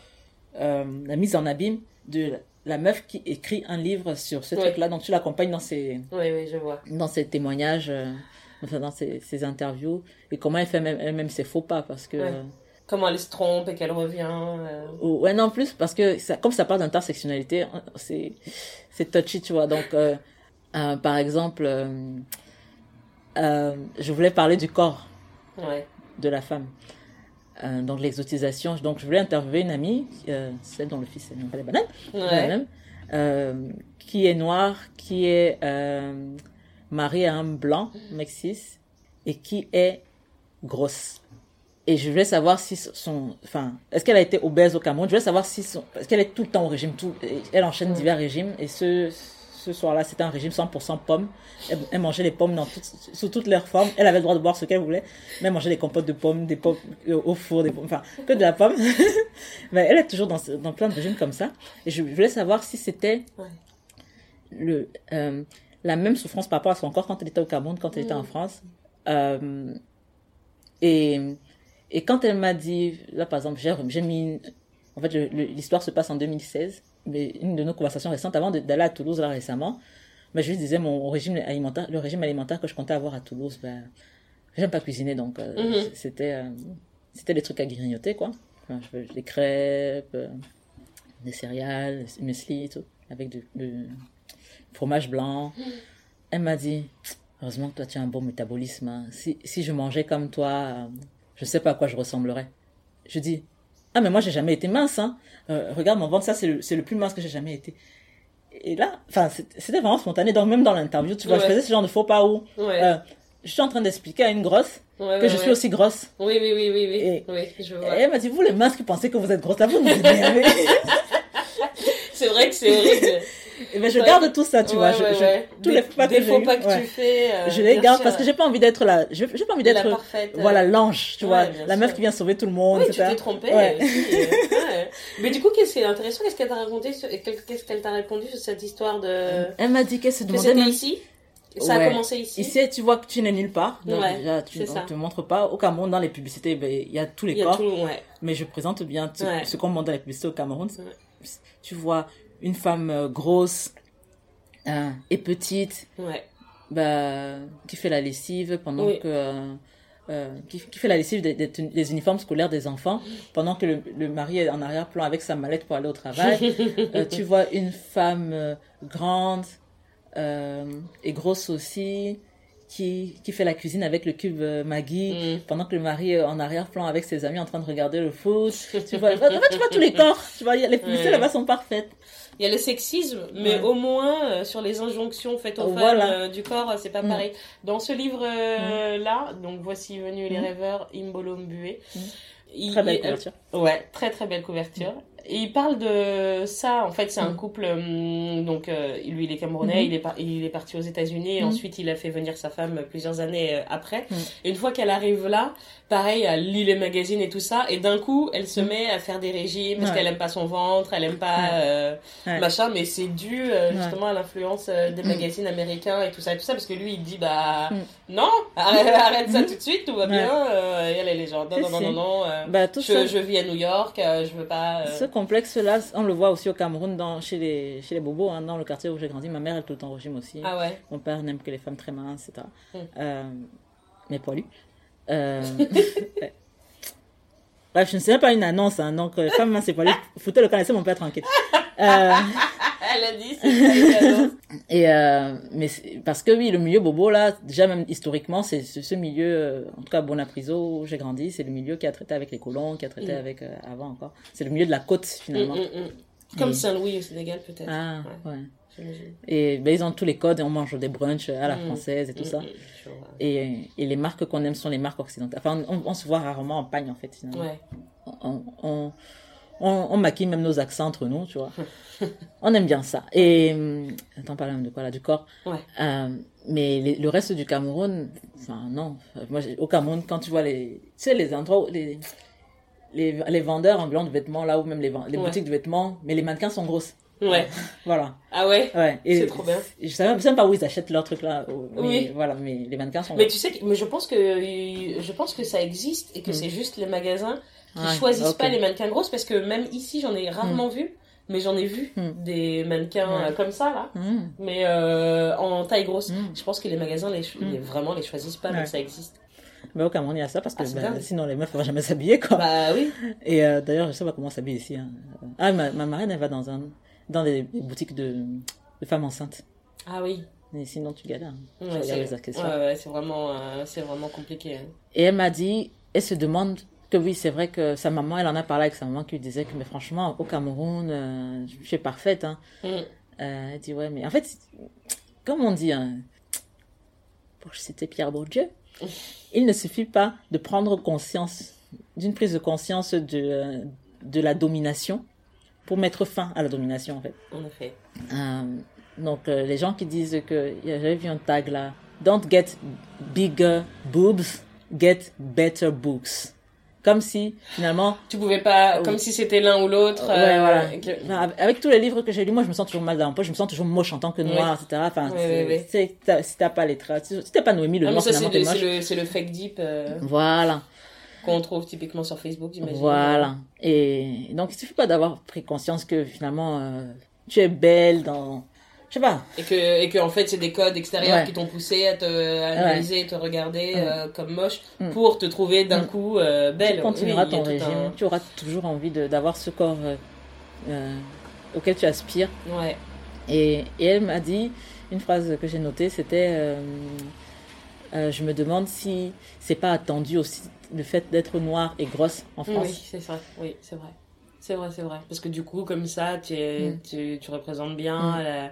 A: euh, la mise en abîme de la, meuf qui écrit un livre sur ce truc-là. Donc tu l'accompagnes dans ses,
B: Oui, oui, je vois.
A: dans ses témoignages, euh, enfin, dans ses, ses interviews, et comment elle fait même, elle-même ses faux pas, parce que... Euh,
B: Comment elle se trompe et qu'elle revient. euh,
A: ou- ouais, non, plus, parce que ça, comme ça parle d'intersectionnalité, hein, c'est, c'est touchy, tu vois. Donc, euh, euh, par exemple, euh, je voulais parler du corps
B: Ouais.
A: de la femme. Donc, l'exotisation. Donc, je voulais interviewer une amie, celle dont le fils est
B: Ouais.
A: elle-même, euh, qui est noire, qui est mariée à un blanc, Mexis, et qui est grosse. Et je voulais savoir si son, enfin, est-ce qu'elle a été obèse au Cameroun? Je voulais savoir si son, parce qu'elle est tout le temps au régime, tout, elle enchaîne
B: Mm.
A: divers régimes, et ce, ce soir-là, c'était un régime 100% pommes. Elle, elle mangeait les pommes dans sous toutes leurs formes. Elle avait le droit de boire ce qu'elle voulait, mais elle mangeait des compotes de pommes, des pommes euh, au four, des pommes, enfin, que de la pomme. mais elle est toujours dans, dans plein de régimes comme ça. Et je voulais savoir si c'était
B: Ouais.
A: le, euh, la même souffrance par rapport à son corps quand elle était au Cameroun, quand elle était en
B: Mm.
A: France. Euh, et, et quand elle m'a dit, là par exemple, j'ai mis, une- en fait l'histoire se passe en 2016, mais une de nos conversations récentes, avant d'aller à Toulouse là récemment, ben, je lui disais mon régime alimentaire, le régime alimentaire que je comptais avoir à Toulouse, ben, j'aime pas cuisiner donc euh,
B: Mhm.
A: c'était euh, c'était des trucs à grignoter quoi. Enfin, je veux des crêpes, euh, des céréales, des muesli et tout, avec du, du fromage blanc. Elle m'a dit, heureusement que toi tu as un bon métabolisme. hein. Si, si je mangeais comme toi, je sais pas à quoi je ressemblerais. Je dis, ah mais moi j'ai jamais été mince. Hein. Euh, regarde mon ventre, ça c'est le, le plus mince que j'ai jamais été. Et là, enfin c'était vraiment spontané. Donc même dans l'interview, tu vois, je faisais ce genre de faux pas où
B: Ouais.
A: euh, je suis en train d'expliquer à une grosse
B: Ouais,
A: que je suis aussi grosse.
B: Oui, oui, oui, oui, oui.
A: Et-
B: oui, je
A: Et
B: vois.
A: elle m'a dit, vous les minces qui pensez que vous êtes grosse, là vous nous énervez.
B: C'est vrai que c'est horrible.
A: Et ben je garde tout ça, tu vois.
B: Ouais,
A: je,
B: ouais,
A: je-
B: ouais.
A: tous
B: Des-
A: les faux pas que
B: faux pas que tu fais. euh,
A: je les garde
B: sûr.
A: parce que j'ai pas envie d'être la, j'ai pas envie d'être
B: La parfaite, euh.
A: voilà l'ange, tu vois, la meuf qui vient sauver tout le monde,
B: Oui, tu t'es trompé.
A: Ouais.
B: aussi, euh, ouais. Mais du coup, qu'est-ce qui est intéressant Qu'est-ce qu'elle t'a raconté sur- Qu'est-ce qu'elle t'a répondu sur cette histoire de.
A: Elle m'a dit qu'elle se
B: Que
A: demandait
B: c'était
A: même
B: ici? Ça
A: Ouais.
B: a commencé ici?
A: Ici, tu vois que tu n'es nulle part. Donc,
B: Ouais,
A: déjà, tu
B: ça.
A: te montre pas. Au Cameroun, dans les publicités, ben, il y a tous les
B: Il y a
A: corps.
B: tout. Ouais.
A: Mais je présente bien ce, qu'on montre dans les publicités au Cameroun. Tu vois une femme euh, grosse euh, et petite,
B: Ouais.
A: bah, qui fait la lessive pendant
B: Oui.
A: que euh, euh, qui, qui fait la lessive des, des, tenu- des uniformes scolaires des enfants pendant que le, le mari est en arrière-plan avec sa mallette pour aller au travail. Euh, tu vois une femme euh, grande et grosse aussi qui, qui fait la cuisine avec le cube Maggie
B: Mm.
A: pendant que le mari est en arrière-plan avec ses amis en train de regarder le foot. tu vois, tu vois tous les corps. Tu vois, les publicités là-bas sont parfaites.
B: Il y a le sexisme, mais
A: Ouais.
B: au moins euh, sur les injonctions faites aux
A: Voilà.
B: femmes euh, du corps, euh, c'est pas
A: Mm.
B: pareil. Dans ce livre-là, donc voici venus les
A: Mm.
B: rêveurs, Imbolo Mbué.
A: Mm. Très belle
B: il-
A: couverture.
B: Ouais, très très belle couverture. Et il parle de ça. En fait, c'est un couple. hum, donc, euh, lui, il est camerounais.
A: Mhm.
B: Il est par- il est parti aux États-Unis. Et
A: Mhm.
B: ensuite, il a fait venir sa femme plusieurs années euh, après. Et une fois qu'elle arrive là, pareil, elle lit les magazines et tout ça. Et d'un coup, elle se
A: Mhm.
B: met à faire des régimes parce
A: Ouais.
B: qu'elle aime pas son ventre, elle aime pas euh,
A: Ouais.
B: machin. Mais c'est dû euh, justement à l'influence euh, des magazines américains et tout ça et tout ça. Parce que lui, il dit bah non, arrête, arrête ça tout de suite, tout va
A: Ouais.
B: bien. Euh, et elle, elle est genre non, non, non, non, non. euh,
A: Bah,
B: je,
A: ça,
B: je vis à New York, euh, je veux pas. euh,
A: ce complexe-là, on le voit aussi au Cameroun, dans, chez, les, chez les bobos, hein, dans le quartier où j'ai grandi. Ma mère, elle est tout le temps au régime aussi.
B: Ah ouais.
A: Mon père n'aime que les femmes très minces, etc.
B: Mm.
A: Euh, mais poilu. Euh. Bref, je ne sais même pas une annonce, hein, donc euh, femme mince et poilu, foutez le camp, laissez mon père tranquille. Euh,
B: Elle a dit, c'est pas une annonce.
A: et euh, mais c'est- parce que oui, le milieu bobo là, déjà même historiquement, c'est c'est ce milieu, euh, en tout cas Bonapriso où j'ai grandi, c'est le milieu qui a traité avec les colons, qui a traité
B: Mm.
A: avec avant encore. C'est le milieu de la côte finalement.
B: Mm, mm, mm. Comme Saint-Louis au Sénégal, peut-être.
A: Ah
B: Ouais,
A: ouais. Et ben, ils ont tous les codes et on mange des brunchs à la
B: Mm.
A: française et tout
B: Mm,
A: ça.
B: mm.
A: Et, et les marques qu'on aime sont les marques occidentales. Enfin, on, on se voit rarement en pagne, en fait, finalement.
B: Ouais.
A: On, on, on, maquille même nos accents entre nous, tu vois. on aime bien ça. Et, hum, attends, parler de quoi là Du corps.
B: Ouais.
A: Euh, mais les- le reste du Cameroun, enfin, non. Moi, au Cameroun, quand tu vois les, tu sais, les endroits où les, les, les vendeurs ambulants de vêtements, là, ou même les, les
B: Ouais.
A: boutiques de vêtements, mais les mannequins sont grosses.
B: Ouais.
A: Voilà.
B: Ah ouais? C'est trop bien.
A: Je sais même, je sais même pas où ils achètent leurs trucs là. Mais
B: Oui.
A: Voilà, mais les mannequins sont
B: Mais tu sais, que, mais je pense que je pense que ça existe et que
A: Mm.
B: c'est juste les magasins qui
A: Ouais,
B: choisissent pas les mannequins grosses parce que même ici j'en ai rarement vu, mais j'en ai vu
A: Mm.
B: des mannequins euh, comme ça là, mais euh, en taille grosse.
A: Mm.
B: Je pense que les magasins les,
A: Mm.
B: les- vraiment les choisissent pas, donc ça existe.
A: Mais au Cameroun, il y a ça parce que
B: Ah, dingue.
A: sinon les meufs ne pourraient jamais s'habiller, quoi.
B: Bah oui.
A: Et euh, d'ailleurs, je sais pas comment on s'habille ici. hein. Ah, ma, ma marraine, elle va dans, un, dans des, des boutiques de, de femmes enceintes.
B: Ah oui.
A: Et sinon, tu galères. hein.
B: Ouais, c'est ouais, ouais, vraiment, euh, c'est vraiment compliqué. hein.
A: Et elle m'a dit, elle se demande que oui, c'est vrai que sa maman, elle en a parlé avec sa maman qui lui disait que, mais franchement, au Cameroun, euh, je suis parfaite. Hein.
B: Mm.
A: Euh, elle dit, ouais, mais en fait, comme on dit, hein, pour citer Pierre Bourdieu, il ne suffit pas de prendre conscience, d'une prise de conscience de, de la domination pour mettre fin à la domination, en fait.
B: En effet.
A: Euh, donc, euh, les gens qui disent que, j'avais vu un tag là, don't get bigger boobs, get better books. Comme si, finalement,
B: Tu pouvais pas,
A: Oui.
B: comme si c'était l'un ou l'autre.
A: Ouais,
B: euh,
A: voilà.
B: que-
A: avec- tous les livres que j'ai lus, moi, je me sens toujours mal dans poche, je me sens toujours moche en tant que noire, etc. Enfin, si t'as pas les traits, si t'as pas Noémie, le
B: Ah,
A: noir,
B: c'est le, le, fake deep
A: Voilà,
B: qu'on trouve typiquement sur Facebook, j'imagine.
A: voilà. Et donc, il suffit pas d'avoir pris conscience que, finalement, euh, tu es belle dans, je sais pas,
B: Et que, et que en fait, c'est des codes extérieurs
A: Ouais.
B: qui t'ont poussé à te à analyser te regarder
A: Ouais.
B: euh, comme moche
A: Mm.
B: pour te trouver d'un
A: Mm.
B: coup euh, belle.
A: tu continueras
B: Oui,
A: ton régime,
B: un-
A: tu auras toujours envie d'avoir ce corps auquel tu aspires.
B: Ouais.
A: Et, et elle m'a dit, une phrase que j'ai notée, c'était euh, Je me demande si c'est pas attendu aussi le fait d'être noire et grosse en France.
B: Oui, c'est vrai. Oui, c'est vrai. C'est vrai, c'est vrai. Parce que du coup, comme ça, tu, es-
A: Mm.
B: tu, tu représentes bien
A: Mm.
B: la,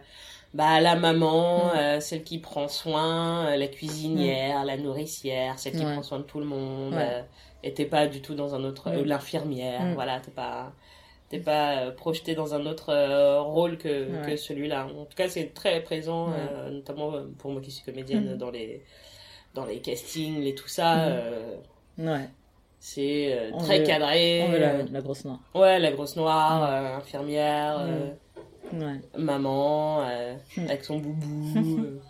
B: bah, la maman,
A: Mm.
B: euh, celle qui prend soin, euh, la cuisinière, la nourricière, celle qui
A: Ouais.
B: prend soin de tout le monde.
A: Ouais.
B: euh, et t'es pas du tout dans un autre... Euh, L'infirmière, voilà, t'es pas... T'es pas projeté dans un autre rôle que,
A: Ouais.
B: que celui-là. En tout cas, c'est très présent, notamment pour moi qui suis comédienne, dans les dans les castings et tout ça. Euh,
A: Ouais,
B: c'est euh, très
A: veut-
B: cadré.
A: on veut la,
B: euh,
A: la grosse noire.
B: Ouais, la grosse noire, euh, infirmière,
A: Mm.
B: euh,
A: Ouais.
B: maman,
A: Mm.
B: avec son boubou.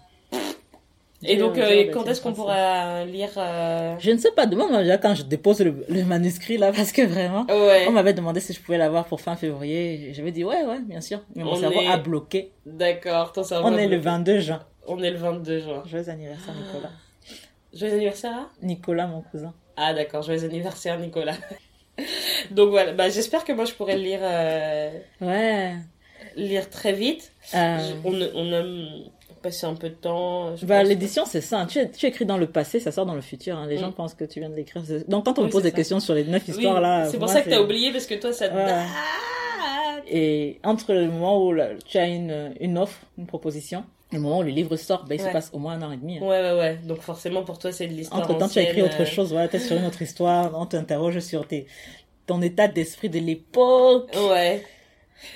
B: Et donc, quand est-ce qu'on pourra lire
A: Je ne sais pas, demande-moi déjà quand je dépose le, le manuscrit là, parce que vraiment, on m'avait demandé si je pouvais l'avoir pour fin février. J'avais dit ouais, ouais, bien sûr. Mais mon
B: On
A: cerveau
B: est-
A: a bloqué.
B: d'accord, ton cerveau.
A: On est le
B: bloqué.
A: 22 juin.
B: On est le 22 juin.
A: Joyeux anniversaire, Nicolas.
B: Joyeux anniversaire hein?
A: Nicolas, mon cousin.
B: Ah d'accord, joyeux anniversaire Nicolas. donc voilà, bah, j'espère que moi je pourrai le lire, euh,
A: Ouais.
B: lire très vite.
A: Euh,
B: Je- On, a- on a passé un peu de temps. je
A: Bah, l'édition, c'est ça. Tu, tu écris dans le passé, ça sort dans le futur. hein. Les gens
B: Mm.
A: pensent que tu viens de l'écrire. Donc, quand on
B: Oui,
A: me pose des
B: ça.
A: questions sur les neuf
B: Oui,
A: histoires, là.
B: c'est pour
A: moi,
B: ça que t'as oublié parce que toi ça te
A: Ouais. Et entre le moment où là, tu as une, une offre, une proposition, le moment où le livre sort, ben, il se passe au moins un an et demi. hein.
B: Ouais, ouais, ouais. Donc forcément, pour toi, c'est de l'histoire
A: Entre temps, tu as écrit autre
B: euh,
A: chose, voilà, t'es sur une autre histoire, on t'interroge sur tes, ton état d'esprit de l'époque.
B: Ouais.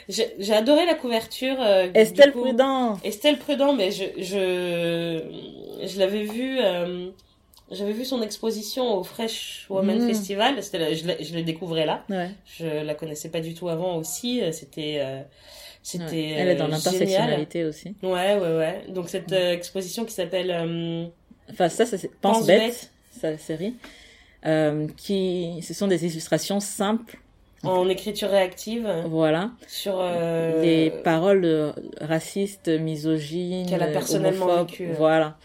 B: J'ai adoré la couverture. euh,
A: Estelle
B: coup.
A: Prudent.
B: Estelle Prudent, mais je je je l'avais vu. euh, j'avais vu son exposition au Fresh Woman
A: Mm.
B: Festival. C'était la- je, je le découvrais là.
A: Ouais.
B: Je la connaissais pas du tout avant aussi. euh, C'était euh, c'était.
A: Ouais. Elle est dans
B: euh,
A: l'intersectionnalité aussi.
B: Ouais ouais ouais. Donc cette euh, exposition qui s'appelle euh,
A: Enfin, ça, c'est Pense,
B: Pense
A: bête,
B: bête.
A: sa série. Euh, qui, ce sont des illustrations simples,
B: en écriture réactive
A: voilà.
B: sur euh,
A: Des paroles racistes, misogynes,
B: Qu'elle a personnellement euh.
A: Voilà.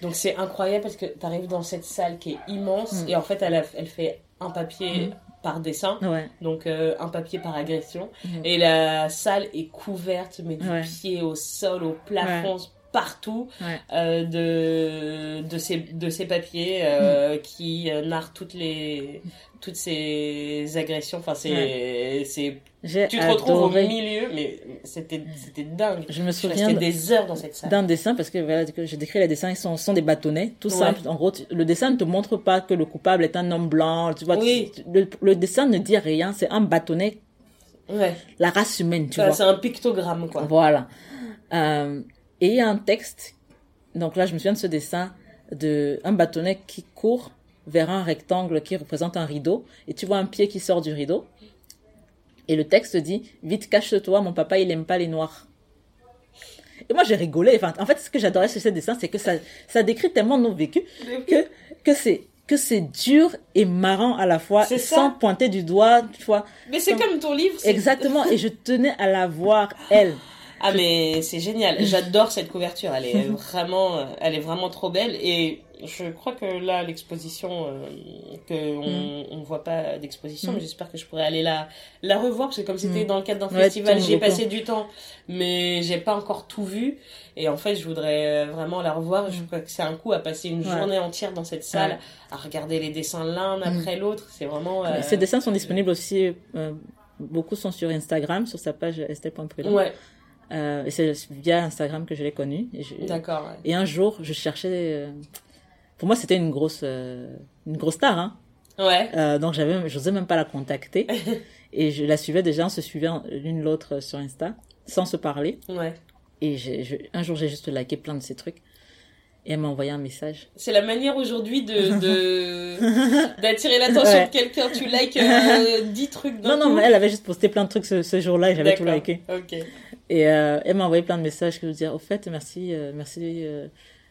B: Donc c'est incroyable parce que tu arrives dans cette salle qui est immense
A: Mm.
B: et en fait elle, a- elle fait un papier
A: Mm.
B: Par dessin,
A: Ouais.
B: donc euh, un papier par agression. Et la salle est couverte, mais du
A: Ouais.
B: pied au sol, au plafond, partout,
A: Ouais.
B: euh, de, de, ces, de ces papiers euh, qui euh, narrent toutes les toutes ces agressions. Enfin, c'est, c'est,
A: J'ai
B: tu te retrouves au milieu, mais c'était, c'était dingue.
A: Je me souviens
B: des heures dans cette salle.
A: d'un dessin parce que voilà que je décris les dessins ils sont, sont des bâtonnets tout
B: Ouais.
A: simple en gros le dessin ne te montre pas que le coupable est un homme blanc tu vois
B: Oui.
A: tu- le, le dessin ne dit rien c'est un bâtonnet
B: Ouais.
A: la race humaine tu vois
B: c'est un pictogramme, quoi.
A: Voilà. Euh, et il y a un texte. Donc là, je me souviens de ce dessin de un bâtonnet qui court vers un rectangle qui représente un rideau. Et tu vois un pied qui sort du rideau. Et le texte dit Vite, cache-toi, mon papa, il aime pas les noirs. Et moi, j'ai rigolé. Enfin, en fait, ce que j'adorais sur ce dessin, c'est que ça, ça décrit tellement nos vécus que, que c'est, que c'est dur et marrant à la fois,
B: ça.
A: sans pointer du doigt, tu vois.
B: Mais c'est comme ton livre.
A: Exactement. Et je tenais à la voir, elle.
B: Ah mais c'est génial. J'adore cette couverture. Elle est vraiment, elle est vraiment trop belle. Et je crois que là, l'exposition, euh, que on, on voit pas d'exposition,
A: Mm.
B: mais j'espère que je pourrais aller la la revoir parce que comme c'était
A: Mm.
B: dans le cadre d'un
A: Ouais,
B: festival,
A: tu
B: j'y ai
A: tournes
B: passé du temps, mais j'ai pas encore tout vu. Et en fait, je voudrais euh, vraiment la revoir. Je
A: Mm.
B: crois que c'est un coup à passer une
A: Ouais.
B: journée entière dans cette salle,
A: Ouais.
B: à regarder les dessins l'un
A: Mm.
B: après l'autre. C'est vraiment. euh,
A: Ces dessins sont disponibles aussi, euh, beaucoup sont sur Instagram, sur sa page estelle.prudent.
B: Ouais,
A: Euh, et c'est via Instagram que je l'ai connu.
B: D'accord. ouais.
A: et un jour, je cherchais. euh, pour moi, c'était une grosse, euh, une grosse star. Hein.
B: Ouais.
A: Donc, j'avais, j'osais même pas la contacter. et je la suivais déjà, on se suivait l'une l'autre sur Insta, sans se parler.
B: Ouais.
A: Et je- un jour, j'ai juste liké plein de ces trucs. Et elle m'a envoyé un message.
B: C'est la manière aujourd'hui de, d'attirer l'attention
A: Ouais.
B: de quelqu'un. Tu likes euh, 10 trucs d'un
A: Non, non,
B: coup.
A: mais elle avait juste posté plein de trucs ce, ce jour-là et j'avais tout liké.
B: Ok.
A: Et euh, elle m'a envoyé plein de messages qui me disaient, au fait, merci, euh, merci euh,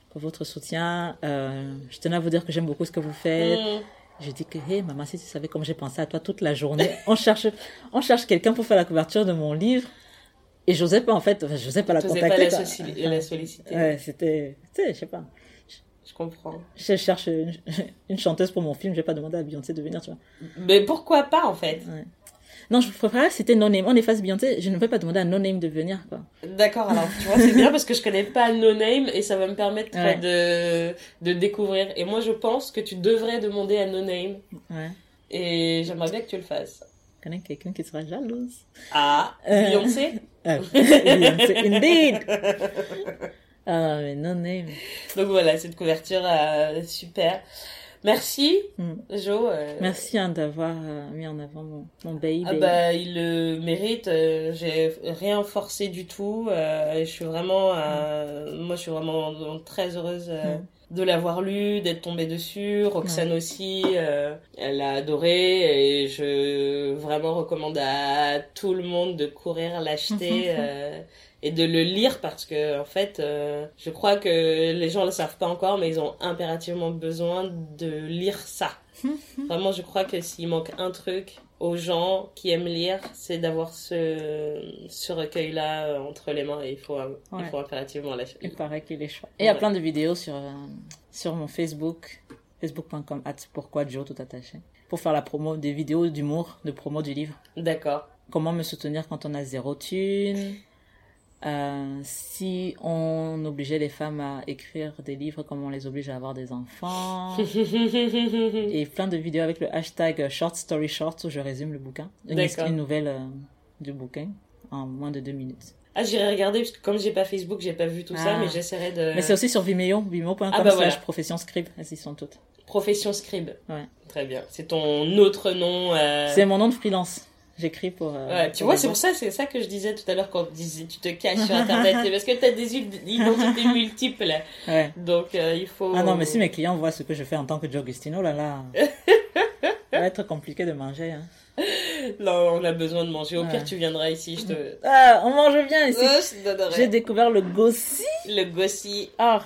A: pour votre soutien. Je tenais à vous dire que j'aime beaucoup ce que vous faites.
B: Mm.
A: J'ai dit que, hey, maman, si tu savais comme j'ai pensé à toi toute la journée, on cherche, on cherche quelqu'un pour faire la couverture de mon livre. Et pas, en fait, contacter.
B: pas la,
A: quoi.
B: soci- la solliciter.
A: Ouais, c'était, tu sais, je sais pas.
B: Je comprends.
A: Je cherche une, une chanteuse pour mon film, je vais pas demander à Beyoncé de venir, tu vois.
B: Mais pourquoi pas, en fait?
A: Non, je préférais que c'était No Name. On efface Beyoncé, je ne vais pas demander à No Name de venir, quoi.
B: D'accord, alors, tu vois, c'est bien parce que je connais pas No Name et ça va me permettre
A: Ouais.
B: de, de découvrir. Et moi, je pense que tu devrais demander à No Name
A: Ouais.
B: et j'aimerais bien que tu le fasses.
A: Je connais quelqu'un qui sera jalouse.
B: Ah,
A: Euh.
B: Beyoncé?
A: Ah, indeed. Ah, mais No Name.
B: Donc voilà, cette couverture, euh, super. Merci,
A: Hmm.
B: Jo. euh,
A: Merci hein, d'avoir euh, mis en avant mon, mon baby.
B: Ah bah, il le mérite. euh, J'ai rien forcé du tout. je suis vraiment, moi, je suis vraiment très heureuse euh,
A: Mm.
B: De l'avoir lu, d'être tombée dessus. Roxane aussi, euh, elle l'a adoré et je vraiment recommande à tout le monde de courir l'acheter. euh, et de le lire parce que en fait euh, je crois que les gens le savent pas encore mais ils ont impérativement besoin de lire ça Vraiment, je crois que s'il manque un truc aux gens qui aiment lire, c'est d'avoir ce, ce recueil-là euh, entre les mains et il faut, euh, il faut impérativement l'acheter.
A: Il paraît qu'il est chouette. Et il y a plein de vidéos sur, euh, sur mon Facebook, facebook.com, pourquoi Joe, tout attaché, pour faire la promo, des vidéos d'humour, de promo du livre.
B: D'accord.
A: Comment me soutenir quand on a zéro thune? Euh, si on obligeait les femmes à écrire des livres, comment on les oblige à avoir des enfants. Et plein de vidéos avec le hashtag Short Story Short où je résume le bouquin. Une, une nouvelle euh, du bouquin en moins de deux minutes.
B: ah, j'irai regarder parce que comme j'ai pas Facebook, j'ai pas vu tout ça,
A: Ah.
B: mais j'essaierai de.
A: Mais c'est aussi sur Vimeo, vimeo.com
B: Ah bah
A: slash
B: voilà.
A: profession scribe. Elles y sont toutes.
B: Profession scribe.
A: Ouais.
B: Très bien. C'est ton autre nom. euh,
A: C'est mon nom de freelance. J'écris pour. euh,
B: Ouais, tu
A: pour
B: vois, c'est pour ça, c'est ça que je disais tout à l'heure quand tu disais tu te caches sur Internet. c'est parce que tu as des identités multiples.
A: Ouais.
B: Donc, euh, il faut.
A: Ah non, mais si mes clients voient ce que je fais en tant que Joe Agustino, là là. ça va être compliqué de manger. Hein.
B: Non, on a besoin de manger. Au
A: Ouais.
B: pire, tu viendras ici, je te.
A: Ah, on mange bien ici.
B: Oh.
A: J'ai découvert le gossi.
B: Le gossi.
A: Ah,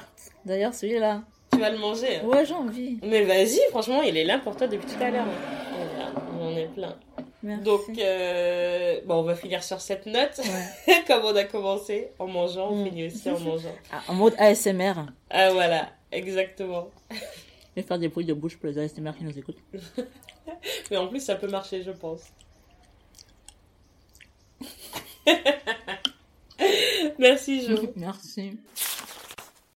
A: d'ailleurs, celui-là.
B: Tu vas le manger. hein.
A: Ouais, j'ai envie.
B: Mais vas-y, franchement, il est là pour toi depuis tout à l'heure. Voilà, on en est plein.
A: Merci.
B: Donc, euh, bon, on va finir sur cette note,
A: Ouais.
B: comme on a commencé, en mangeant, on
A: Mm.
B: finit aussi en mangeant.
A: Ah, en mode ASMR.
B: Ah voilà, exactement.
A: Je vais faire des bruits de bouche pour les ASMR qui nous écoutent.
B: Mais en plus, ça peut marcher, je pense. Merci, Jo.
A: Merci.